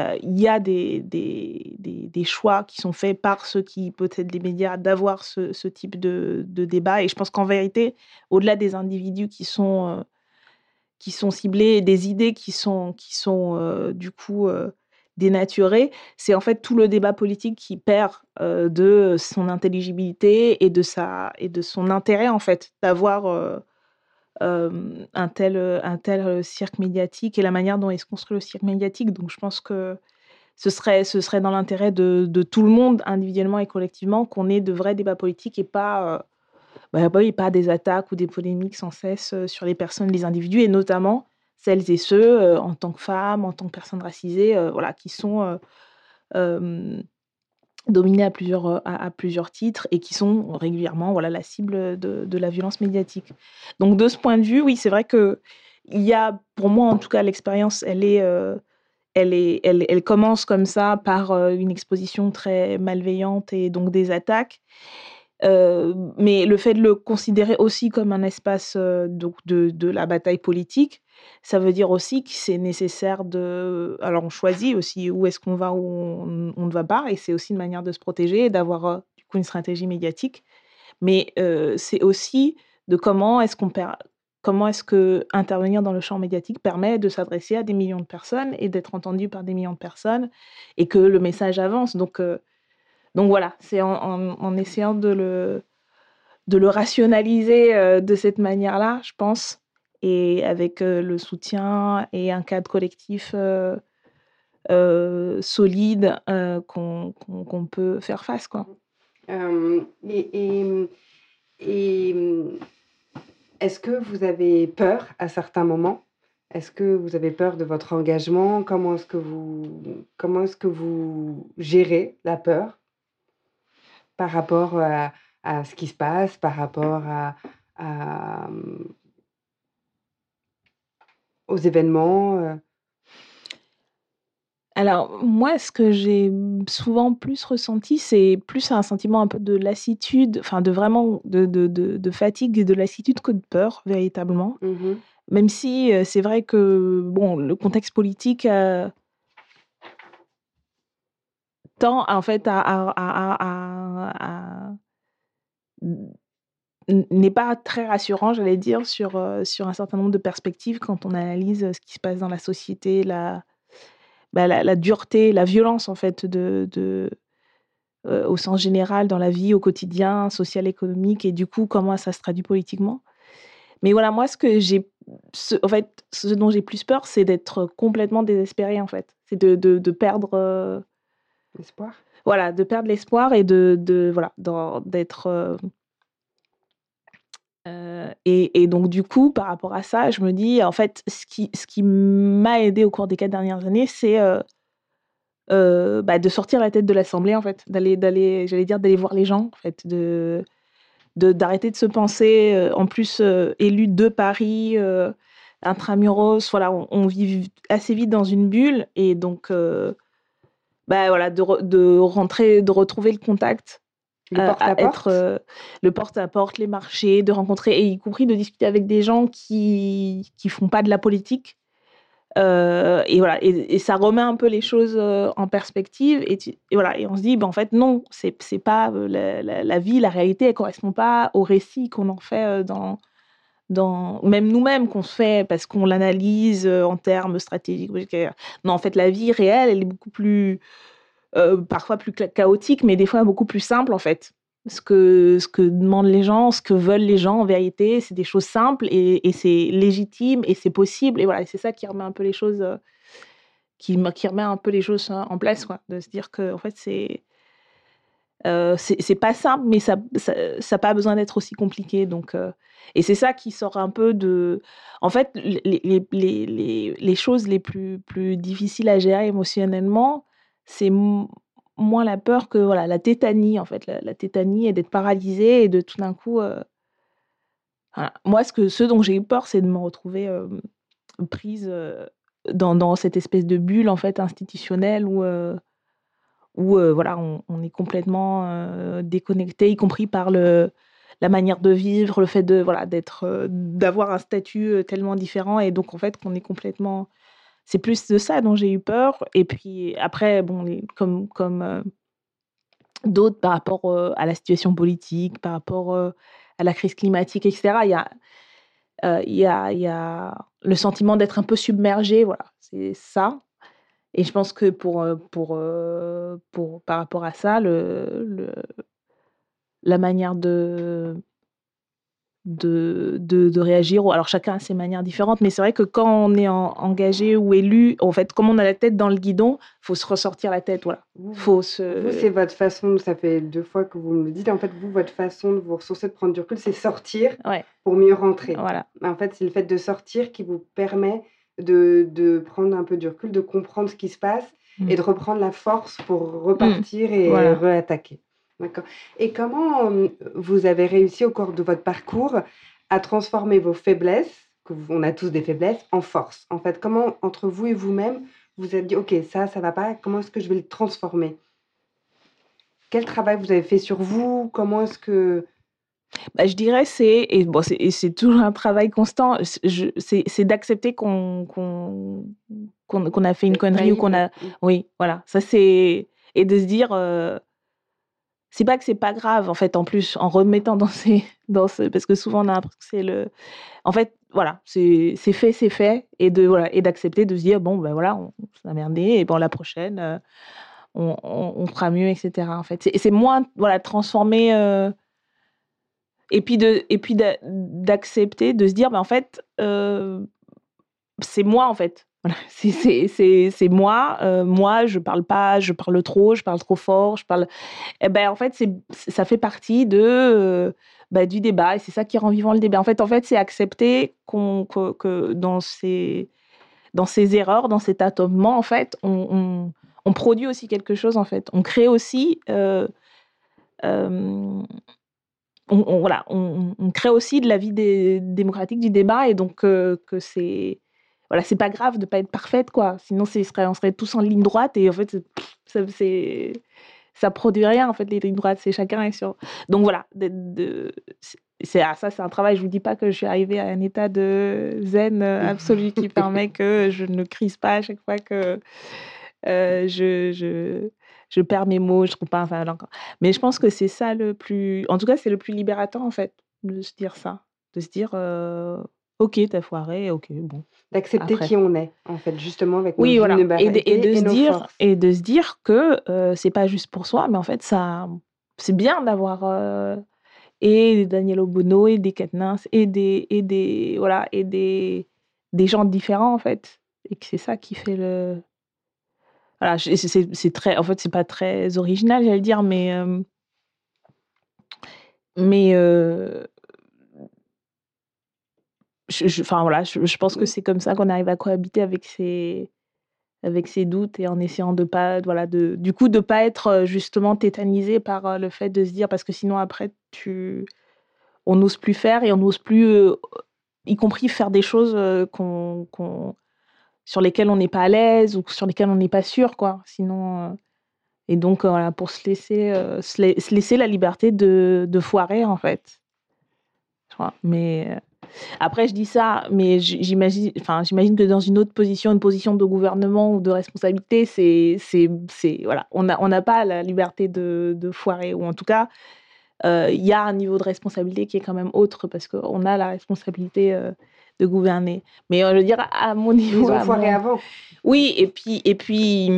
a, des, choix qui sont faits par ceux qui, peut-être les médias, d'avoir ce, type de, débat. Et je pense qu'en vérité, au-delà des individus qui sont, euh, qui sont ciblés, des idées qui sont, qui sont euh, du coup dénaturé, c'est en fait tout le débat politique qui perd euh, de son intelligibilité et de, sa, et de son intérêt, en fait, d'avoir euh, un, tel, un tel cirque médiatique et la manière dont il se construit le cirque médiatique. Donc je pense que ce serait, ce serait dans l'intérêt de, de, tout le monde, individuellement et collectivement, qu'on ait de vrais débats politiques et pas, bah, bah pas des attaques ou des polémiques sans cesse sur les personnes, les individus, et notamment celles et ceux, en tant que femmes, en tant que personnes racisées, voilà, qui sont dominées à plusieurs, à, plusieurs titres et qui sont régulièrement voilà, la cible de, de, la violence médiatique. Donc de ce point de vue, oui, c'est vrai que il y a, pour moi en tout cas, l'expérience, elle est, elle, est elle, elle, commence comme ça par une exposition très malveillante et donc des attaques. mais le fait de le considérer aussi comme un espace donc de, de, la bataille politique, ça veut dire aussi que c'est nécessaire de. Alors, on choisit aussi où est-ce qu'on va, où on, ne va pas, et c'est aussi une manière de se protéger et d'avoir euh, du coup une stratégie médiatique. Mais euh, c'est aussi de comment est-ce qu'on comment est-ce que intervenir dans le champ médiatique permet de s'adresser à des millions de personnes et d'être entendu par des millions de personnes et que le message avance. Donc, euh, donc voilà, c'est en, essayant de le, de le rationaliser de cette manière-là, je pense, et avec le soutien et un cadre collectif solide qu'on peut faire face. Quoi. et, et, mmh, est-ce que vous avez peur à certains moments? Est-ce que vous avez peur de votre engagement? Comment est-ce que vous, comment est-ce que vous gérez la peur par rapport à, à, ce qui se passe, par rapport à, à mmh, aux événements euh? Alors, moi, ce que j'ai souvent plus ressenti, c'est plus un sentiment un peu de lassitude, enfin de vraiment de, de, de, fatigue et de lassitude que de peur, véritablement. Mmh Même si euh, c'est vrai que bon, le contexte politique euh, tend en fait à, à n'est pas très rassurant, j'allais dire, sur, euh, sur un certain nombre de perspectives quand on analyse euh, ce qui se passe dans la société, la, bah, la, dureté, la violence en fait de, de, au sens général dans la vie, au quotidien, social, économique, et du coup, comment ça se traduit politiquement. Mais voilà, moi, ce que j'ai, en fait, ce dont j'ai plus peur, c'est d'être complètement désespéré, en fait. C'est de, de, perdre l'espoir? Voilà, de perdre l'espoir et de, de voilà, d'être et, et, donc, du coup, par rapport à ça, je me dis, en fait, ce qui, m'a aidé au cours des quatre dernières années, c'est euh, bah, de sortir la tête de l'Assemblée, en fait, d'aller, d'aller, j'allais dire, d'aller voir les gens, en fait, de, d'arrêter de se penser, en plus, élu de Paris, intramuros, voilà, on, vit assez vite dans une bulle, et donc, bah, voilà, de rentrer, de retrouver le contact le porte-à-porte. Euh, le porte-à-porte, les marchés, de rencontrer, et y compris de discuter avec des gens qui qui font pas de la politique. Euh, et voilà, et, ça remet un peu les choses euh, en perspective. Et, voilà, et on se dit, ben, en fait, non, c'est c'est pas la, la, vie, la réalité, elle correspond pas au récit qu'on en fait dans dans même nous-mêmes qu'on se fait parce qu'on l'analyse en termes stratégiques. Non, en fait, la vie réelle, elle est beaucoup plus euh, parfois plus chaotique, mais des fois beaucoup plus simple en fait. Ce que, ce que demandent les gens, ce que veulent les gens en vérité, c'est des choses simples et, c'est légitime et c'est possible. Et voilà, c'est ça qui remet un peu les choses, euh, qui, qui, remet un peu les choses en place, quoi. De se dire que en fait c'est euh, c'est pas simple, mais ça n'a pas besoin d'être aussi compliqué. Donc, euh, et c'est ça qui sort un peu de. En fait, les, les, les, les, choses les plus, plus difficiles à gérer émotionnellement, c'est moins la peur que voilà la tétanie en fait. La, tétanie et d'être paralysée et de tout d'un coup euh, moi ce que ce dont j'ai eu peur c'est de me retrouver prise dans, dans, cette espèce de bulle en fait institutionnelle où où voilà on, est complètement déconnecté y compris par le la manière de vivre le fait de voilà d'être d'avoir un statut tellement différent et donc en fait qu'on est complètement c'est plus de ça dont j'ai eu peur. Et puis après, bon, comme, comme euh, d'autres par rapport euh, à la situation politique, par rapport euh, à la crise climatique, etc., il y a, y a, y a le sentiment d'être un peu submergé. Voilà, c'est ça. Et je pense que pour, pour, pour, par rapport à ça, le la manière de de, de, réagir. Alors chacun a ses manières différentes, mais c'est vrai que quand on est engagé ou élu, en fait, comme on a la tête dans le guidon, faut se ressortir la tête, voilà. Faut se... c'est votre façon, ça fait deux fois que vous me le dites, en fait, vous, votre façon de vous ressourcer, de prendre du recul, c'est sortir pour mieux rentrer. Voilà. En fait, c'est le fait de sortir qui vous permet de, de, prendre un peu du recul, de comprendre ce qui se passe mmh. et de reprendre la force pour repartir mmh. et voilà. réattaquer. D'accord. Et comment vous avez réussi au cours de votre parcours à transformer vos faiblesses, que on a tous des faiblesses, en force? En fait, comment entre vous et vous-même vous avez dit ok ça ça va pas, comment est-ce que je vais le transformer? Quel travail vous avez fait sur vous? Comment est-ce que bah, je dirais c'est et bon c'est toujours un travail constant. C'est d'accepter qu'on qu'on a fait une connerie ou qu'on a oui voilà ça c'est et de se dire c'est pas que c'est pas grave en fait en plus en remettant dans ces dans ce parce que souvent on a l'impression que c'est le en fait voilà c'est fait c'est fait et de voilà et d'accepter de se dire bon ben voilà on s'est merdé et bon la prochaine euh, on, on, fera mieux etc en fait. C'est moins voilà transformer euh, et puis de et puis d'accepter de se dire ben en fait euh, c'est moi en fait c'est moi. Euh, moi, je parle pas, je parle trop, je parle trop fort, je parle. Eh ben, en fait, ça fait partie euh, bah, du débat et c'est ça qui rend vivant le débat. En fait, en fait c'est accepter que, dans, ces, erreurs, dans cet tâtonnement, en fait, on, produit aussi quelque chose, en fait. On crée aussi. Euh, voilà, on, crée aussi de la vie démocratique du débat et donc que c'est voilà, c'est pas grave de pas être parfaite, quoi. Sinon, serait, on serait tous en ligne droite et en fait, ça, c'est, ça produit rien, en fait, les lignes droites. C'est chacun est sur. Donc voilà, de, c'est ah, ça, c'est un travail. Je vous dis pas que je suis arrivée à un état de zen absolu qui permet que je ne crise pas à chaque fois que euh, je, je, je, perds mes mots, je trouve pas enfin encore. Mais je pense que c'est ça le plus, en tout cas, c'est le plus libérateur en fait, de se dire ça, de se dire, euh, OK, tu as foiré, OK, bon. D'accepter qui on est, en fait, justement avec nos Oui, voilà et de et vulnérabilités de et se nos dire forces. et de se dire que, heu, c'est pas juste pour soi, mais en fait ça c'est bien d'avoir, et des Daniel Obono et des Katniss et des et des voilà et des des gens différents, en fait et que c'est ça qui fait le voilà, c'est très en fait, c'est pas très original, j'allais dire, mais mais je je enfin voilà, je je pense que Mmh. c'est comme ça qu'on arrive à cohabiter avec ses avec ses doutes et en essayant de pas voilà, de du coup, de pas être, heu, justement tétanisé par, heu, le fait de se dire parce que sinon après tu on n'ose plus faire et on n'ose plus, heu, y compris faire des choses, heu, qu'on sur lesquelles on n'est pas à l'aise ou sur lesquelles on n'est pas sûr, quoi. Sinon, et donc, voilà, pour se laisser, heu, se lai se laisser la liberté de de foirer, en fait. Mais après je dis ça, mais j'i j'imagine enfin, j'imagine que dans une autre position, une position de gouvernement ou de responsabilité, c'est c'est c'est voilà, on n'a on n'a pas la liberté de de foirer ou en tout cas, heu, il y a un niveau de responsabilité qui est quand même autre parce qu'on a la responsabilité, heu, de gouverner. Mais heu, je veux dire à mon niveau, ils ont foiré avant. oui et puis et puis,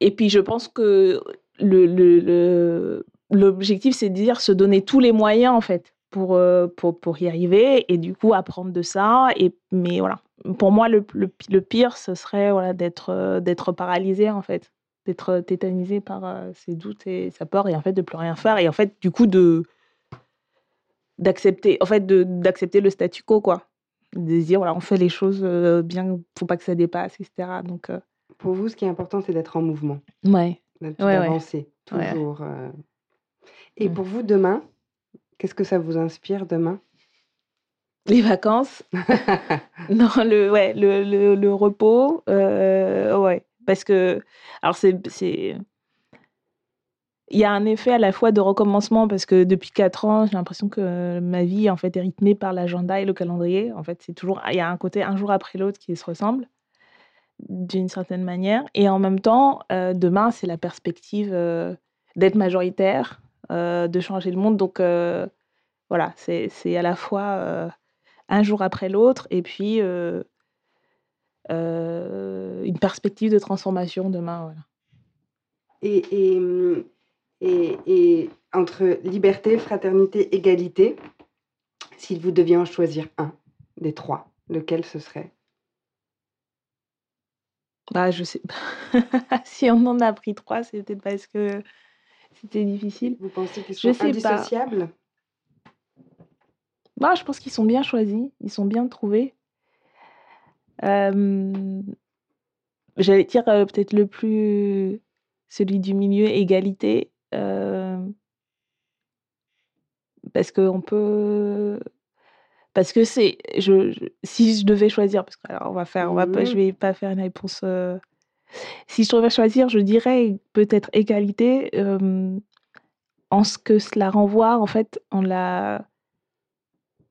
et puis je pense que le le le l'objectif, c'est de dire se donner tous les moyens, en fait, pour, heu, pour pour y arriver et du coup apprendre de ça et mais voilà. Pour moi, le le pire, ce serait, voilà, d'être, heu, d'être paralysé, en fait, d'être tétanisé par, ses doutes et sa peur et en fait, de plus rien faire et en fait, du coup, de d'accepter en fait, de d'accepter le statu quo, quoi. De dire: «Voilà, on fait les choses, bien, faut pas que ça dépasse» et cetera donc Pour vous, ce qui est important, c'est d'être en mouvement, Ouais, ouais. d'avancer Ouais. toujours, et Mmh. pour vous, demain, qu'est-ce que ça vous inspire demain? Les vacances? Non, le ouais, le le le repos, heu, ouais, parce que alors c'est il y a un effet à la fois de recommencement parce que depuis 4 ans, j'ai l'impression que ma vie, en fait, est rythmée par l'agenda et le calendrier. En fait, c'est toujours il y a un côté un jour après l'autre qui se ressemble, d'une certaine manière et en même temps, heu, demain, c'est la perspective, heu, d'être majoritaire, de changer le monde donc heu, voilà, c'est à la fois, heu, un jour après l'autre et puis, une perspective de transformation demain, voilà. Et et mmh et et entre liberté, fraternité, égalité, si vous deviez en choisir un des 3, lequel ce serait? Bah, je sais pas. Si on en a pris 3, c'est peut-être parce que c'était difficile. Vous pensez qu'ils Je sont sais pas. indissociables? Bah, je pense qu'ils sont bien choisis, ils sont bien trouvés. Hem, j'allais dire, heu, peut-être le plus celui du milieu, égalité, hem parce qu'on peut parce que c'est je je si je devais choisir, parce que alors on va faire on va pas je vais pas faire une réponse, si je devais choisir, je dirais peut-être égalité, en ce que cela renvoie, en fait, en la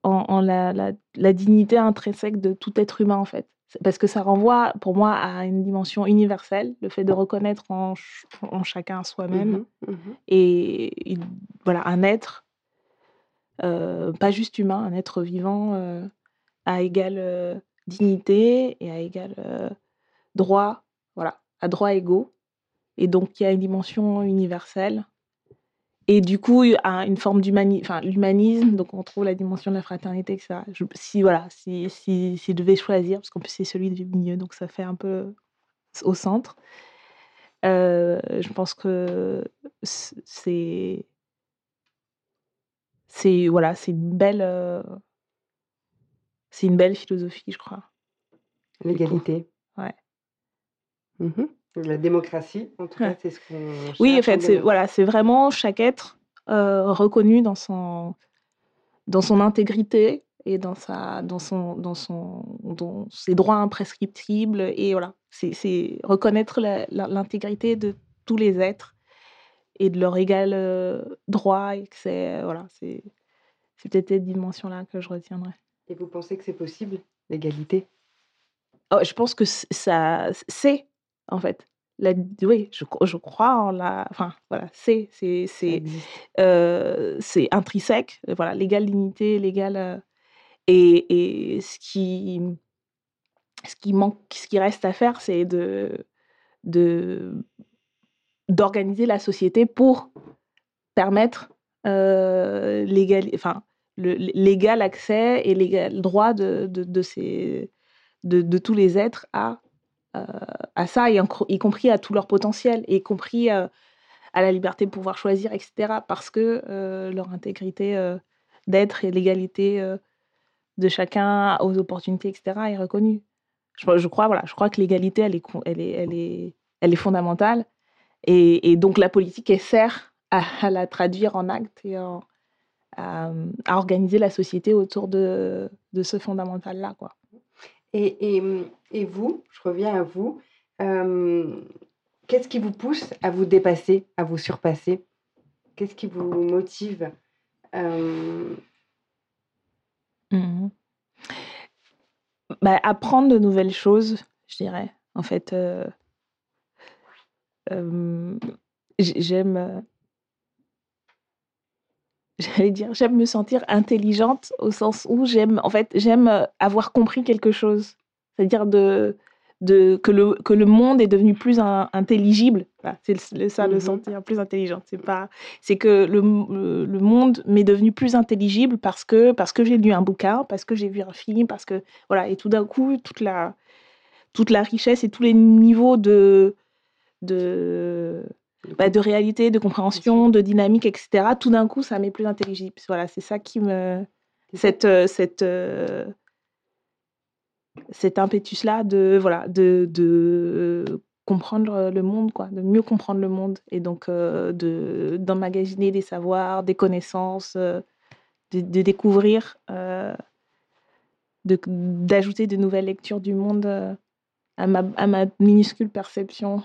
en en la la la dignité intrinsèque de tout être humain, en fait. Parce que ça renvoie pour moi à une dimension universelle, le fait de reconnaître en ch en chacun Mmh soi-même mh. Mmh mh. et une voilà, un être pas juste humain, un être vivant, à égale, dignité et à égal, droit, voilà, à droits égaux et donc il y a une dimension universelle et du coup, a une forme d'humani enfin, l'humanisme, donc on trouve la dimension de la fraternité et cetera. Je si voilà, si si si je devais choisir, parce qu'en plus c'est celui du milieu, donc ça fait un peu au centre. Heu, je pense que c'est c'est voilà, c'est une belle, heu c'est une belle philosophie, je crois. L'égalité. Ouais. Mmh mh. La démocratie, en tout cas, Ouais. c'est ce qu'on Oui, en fait, c'est voilà, c'est vraiment chaque être, heu, reconnu dans son dans son intégrité et dans sa dans son dans son dans ses droits imprescriptibles et voilà. C'est c'est reconnaître l'intégrité de tous les êtres et de leur égal, heu, droit et que c'est voilà, c'est c'est peut-être cette dimension-là que je retiendrai. Et vous pensez que c'est possible, l'égalité? Oh, je pense que ça c'est, en fait. La oui, je cr je crois en la enfin, voilà, c'est c'est Ça c'est, intrinsèque, voilà, l'égale dignité, l'égale, heu et, et ce qui ce qui manque, ce qui reste à faire, c'est de de d'organiser la société pour permettre euh, l'égal, enfin, l'égal accès et l'égal droit de, de, de, ces, de, de tous les êtres à, euh, à ça, y, compris à tout leur potentiel, y compris euh, à la liberté de pouvoir choisir, etc. Parce que euh, leur intégrité euh, d'être et l'égalité de chacun aux opportunités, etc., est reconnue. Je, crois, voilà, je crois que l'égalité, elle est, fondamentale. Et, donc la politique, elle sert à, la traduire en actes et à, organiser la société autour de, de ce fondamental-là. Quoi. Et, et, et, vous, je reviens à vous, euh, qu'est-ce qui vous pousse à vous dépasser, à vous surpasser? Qu'est-ce qui vous motive euh... mmh. bah, Apprendre de nouvelles choses, je dirais. En fait, euh, euh, j'aime j'allais dire, j'aime me sentir intelligente au sens où j'aime, en fait, j'aime avoir compris quelque chose. C'est-à-dire de, de, que, le, que le monde est devenu plus un, intelligible. Voilà, c'est ça, le sentir plus intelligent. C'est pas, c'est que le, le, le monde m'est devenu plus intelligible parce que, parce que j'ai lu un bouquin, parce que j'ai vu un film, parce que, voilà, et tout d'un coup, toute la, toute la richesse et tous les niveaux de, de, bah, de réalité, de compréhension, de dynamique, etc. Tout d'un coup, ça m'est plus intelligible. Voilà, c'est ça qui me. Cette, euh, cette, euh, cet impétus-là de, voilà, de, de comprendre le monde, quoi, de mieux comprendre le monde. Et donc, euh, de, d'emmagasiner des savoirs, des connaissances, euh, de, de, découvrir, euh, de, d'ajouter de nouvelles lectures du monde à ma, à ma minuscule perception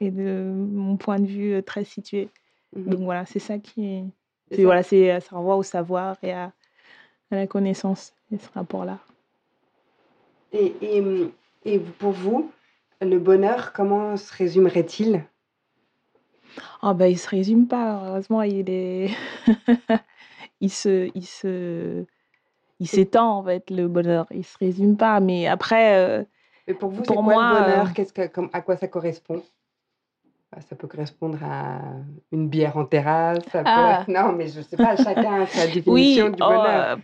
et de mon point de vue très situé. Mmh. Donc voilà, c'est ça qui est. C'est, c'est voilà, c'est, ça renvoie au savoir et à, à la connaissance, et ce rapport-là. Et, et, et, pour vous, le bonheur, comment se résumerait-il? Oh ben, Il ne se résume pas, heureusement, il est. il se. Il se... Il s'étend en fait le bonheur, il se résume pas. Mais après, euh, mais pour vous, c'est quoi moi, le bonheur Qu'est-ce que, comme, À quoi ça correspond bah, Ça peut correspondre à une bière en terrasse. Ça ah. peut... Non, mais je ne sais pas, chacun a sa définition oui, du bonheur. Oh,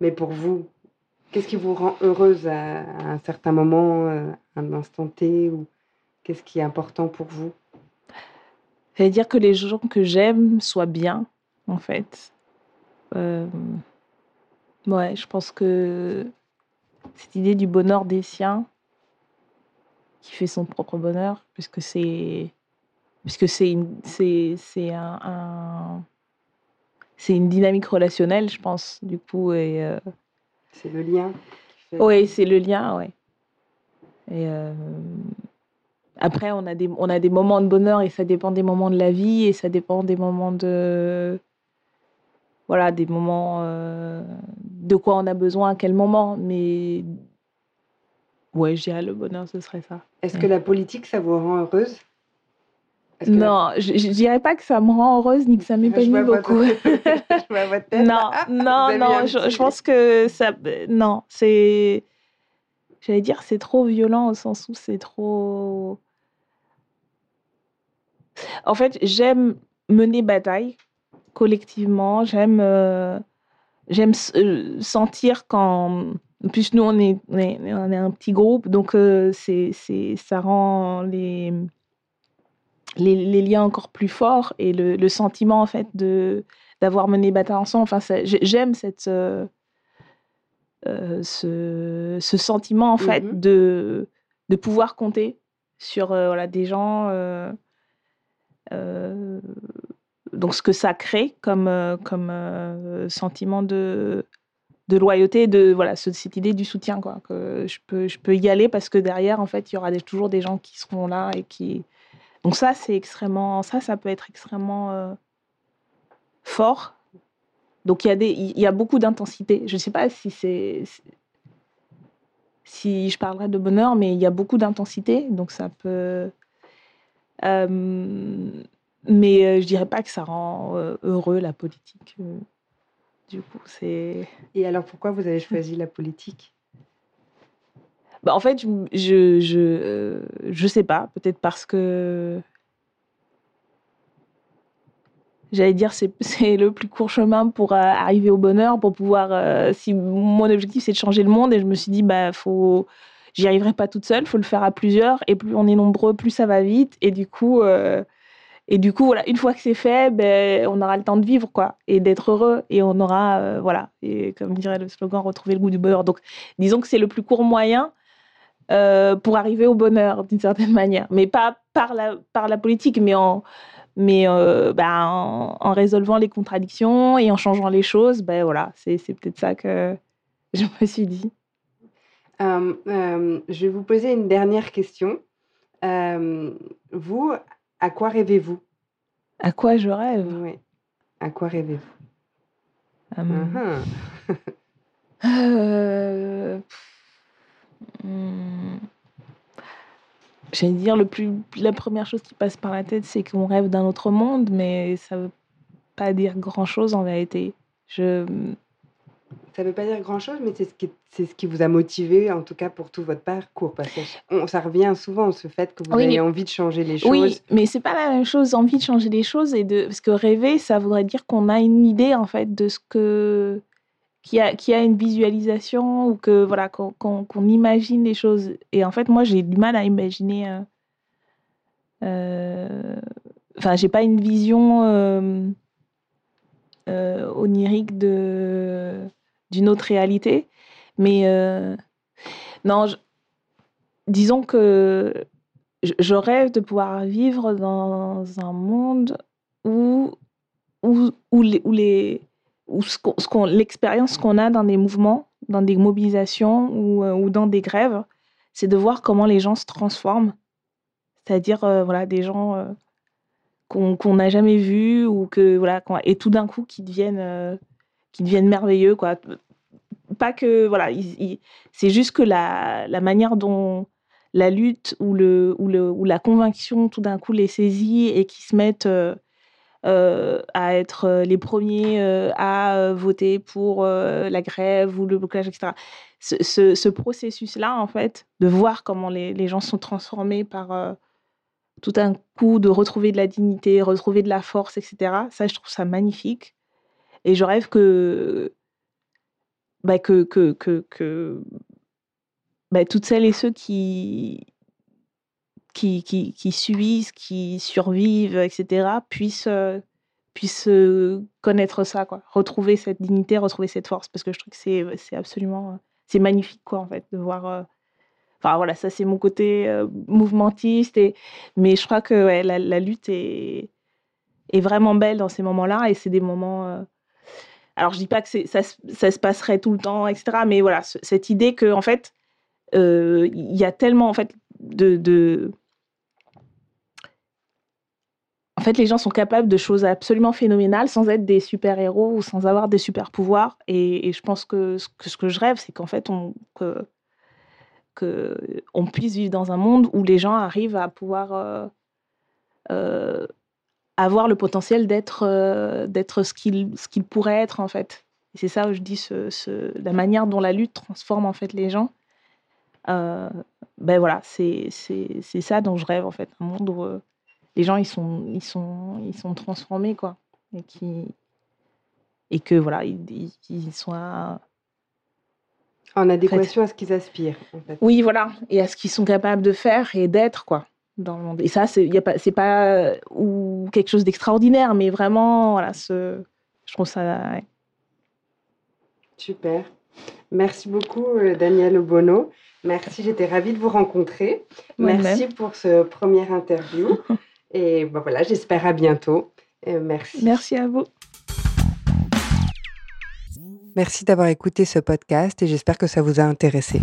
mais pour vous, qu'est-ce qui vous rend heureuse à, à un certain moment, à un instant T ou Qu'est-ce qui est important pour vous? C'est-à-dire que les gens que j'aime soient bien, en fait. Euh... Ouais, je pense que cette idée du bonheur des siens, qui fait son propre bonheur, puisque c'est puisque c'est c'est c'est un, un c'est une dynamique relationnelle, je pense, du coup, et euh... c'est le lien. Fait... Oui, c'est le lien, ouais. Et euh... après, on a des on a des moments de bonheur et ça dépend des moments de la vie et ça dépend des moments de voilà, des moments euh, de quoi on a besoin à quel moment. Mais ouais, je dirais le bonheur, ce serait ça. Est-ce que la politique, ça vous rend heureuse? Non, la... je, je dirais pas que ça me rend heureuse ni que ça m'épanouit beaucoup. je votre tête. Non, non, non, je, je, pense que ça. Non, c'est. J'allais dire, c'est trop violent au sens où c'est trop. En fait, j'aime mener bataille collectivement. J'aime euh, j'aime euh, sentir quand. En plus, nous, on est, on est, on est un petit groupe, donc euh, c'est, c'est, ça rend les, les, les, liens encore plus forts et le, le, sentiment, en fait, de, d'avoir mené bataille ensemble. Enfin, ça, j'aime cette, euh, ce, ce, sentiment, en fait, mm-hmm. de, de pouvoir compter sur voilà, des gens donc ce que ça crée comme, euh, comme euh, sentiment de, de loyauté, de voilà, cette idée du soutien, quoi, que je peux, je peux y aller parce que derrière, en fait, il y aura toujours des gens qui seront là et qui. Donc ça, c'est extrêmement, ça, ça peut être extrêmement euh, fort. Donc il y a des, il y a beaucoup d'intensité. Je ne sais pas si c'est, si je parlerai de bonheur, mais il y a beaucoup d'intensité, donc ça peut. Mais euh, je dirais pas que ça rend euh, heureux la politique. Euh. Du coup, c'est Et alors pourquoi vous avez choisi la politique? Bah, en fait, je je je, je sais pas, peut-être parce que j'allais dire c'est c'est le plus court chemin pour, arriver au bonheur, pour pouvoir, si mon objectif c'est de changer le monde et je me suis dit: «Bah, faut j'y arriverai pas toute seule, faut le faire à plusieurs et plus on est nombreux, plus ça va vite» et du coup, et du coup, voilà, une fois que c'est fait, beh, on aura le temps de vivre quoi et d'être heureux et on aura, heu, voilà et comme dirait le slogan: «Retrouver le goût du bonheur» donc disons que c'est le plus court moyen euh, pour arriver au bonheur d'une certaine manière, mais pas par la, par la politique, mais en, mais euh, bah, en, résolvant les contradictions et en changeant les choses, ben voilà, c'est, peut-être ça que je me suis dit. Euh, euh, je vais vous poser une dernière question. Euh, vous, à quoi rêvez-vous? À quoi je rêve? Oui. À quoi rêvez-vous? Um... uh -huh. J'allais dire, le plus, la première chose qui passe par la tête, c'est qu'on rêve d'un autre monde, mais ça veut pas dire grand-chose en vérité. Je... Ça veut pas dire grand-chose, mais c'est ce, qui, c'est ce qui vous a motivé, en tout cas pour tout votre parcours. Parce que on, ça revient souvent, ce fait que vous oui, avez envie de changer les choses. Oui, mais c'est pas la même chose, envie de changer les choses. Et de... Parce que rêver, ça voudrait dire qu'on a une idée, en fait, de ce que qui a, qui a une visualisation ou que voilà qu'on qu'on imagine les choses. Et en fait, moi, j'ai du mal à imaginer. Euh, euh, enfin, j'ai pas une vision euh, euh onirique de d'une autre réalité, mais euh, non, disons que je, rêve de pouvoir vivre dans un monde où où, où les, où ce qu'on, ce qu'on, l'expérience qu'on a dans des mouvements, dans des mobilisations ou, euh, ou dans des grèves, c'est de voir comment les gens se transforment. C'est-à-dire, euh, voilà, des gens qu'on, qu'on n'a jamais vus ou que, voilà, et tout d'un coup qui deviennent, qui deviennent merveilleux, quoi. Pas que, voilà, il, il, c'est juste que la, la manière dont la lutte ou, le, ou, le, ou la conviction tout d'un coup les saisit et qui se mettent euh, à être euh, les premiers euh, à voter pour la grève ou le blocage, etc. Ce, ce, ce, processus-là, en fait, de voir comment les, les gens sont transformés par tout un coup de retrouver de la dignité, retrouver de la force, etc. Ça, je trouve ça magnifique. Et je rêve que, bah, que, que, que, bah, toutes celles et ceux qui, qui, qui, subissent, qui survivent, etc., puissent, euh, puissent euh, connaître ça, quoi. retrouver cette dignité, retrouver cette force, parce que je trouve que c'est, c'est absolument, euh, c'est magnifique, quoi, en fait, de voir. Enfin voilà, ça c'est mon côté mouvementiste, et, mais je crois que ouais, la, la, lutte est, est vraiment belle dans ces moments-là, et c'est des moments. Alors je dis pas que ça, se passerait tout le temps, etc., mais voilà, cette idée que en fait, il y a tellement en fait de, en fait, les gens sont capables de choses absolument phénoménales sans être des super-héros ou sans avoir des super-pouvoirs. Et, et, je pense que ce, que je rêve, c'est qu'en fait, on puisse vivre dans un monde où les gens arrivent à pouvoir euh, euh, avoir le potentiel d'être euh, d'être ce qu'ils ce qu'ils pourraient être, en fait. Et c'est ça où je dis ce, ce, la manière dont la lutte transforme, en fait, les gens. ben voilà, c'est ça dont je rêve, en fait. Un monde où les gens ils sont ils sont ils sont transformés quoi et qui et que voilà ils, ils soient en adéquation en fait. à ce qu'ils aspirent en fait. oui voilà et à ce qu'ils sont capables de faire et d'être quoi dans le monde et ça c'est pas c'est pas ou quelque chose d'extraordinaire mais vraiment voilà ce je trouve ça ouais. super merci beaucoup euh, Daniel Obono merci j'étais ravie de vous rencontrer merci pour ce premier interview Et ben voilà, j'espère à bientôt. Et merci. Merci à vous. Merci d'avoir écouté ce podcast et j'espère que ça vous a intéressé.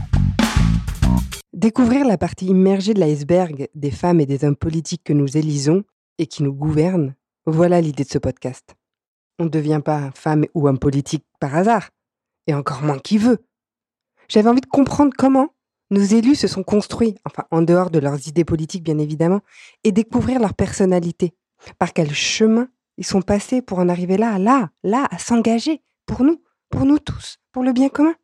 Découvrir la partie immergée de l'iceberg des femmes et des hommes politiques que nous élisons et qui nous gouvernent, voilà l'idée de ce podcast. On ne devient pas femme ou homme politique par hasard, et encore moins qui veut. J'avais envie de comprendre comment nos élus se sont construits, enfin en dehors de leurs idées politiques bien évidemment, et découvrir leur personnalité. Par quel chemin ils sont passés pour en arriver là, là, là, à s'engager pour nous, pour nous tous, pour le bien commun.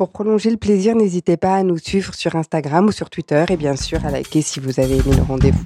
Pour prolonger le plaisir, n'hésitez pas à nous suivre sur Instagram ou sur Twitter et bien sûr à liker si vous avez aimé le rendez-vous.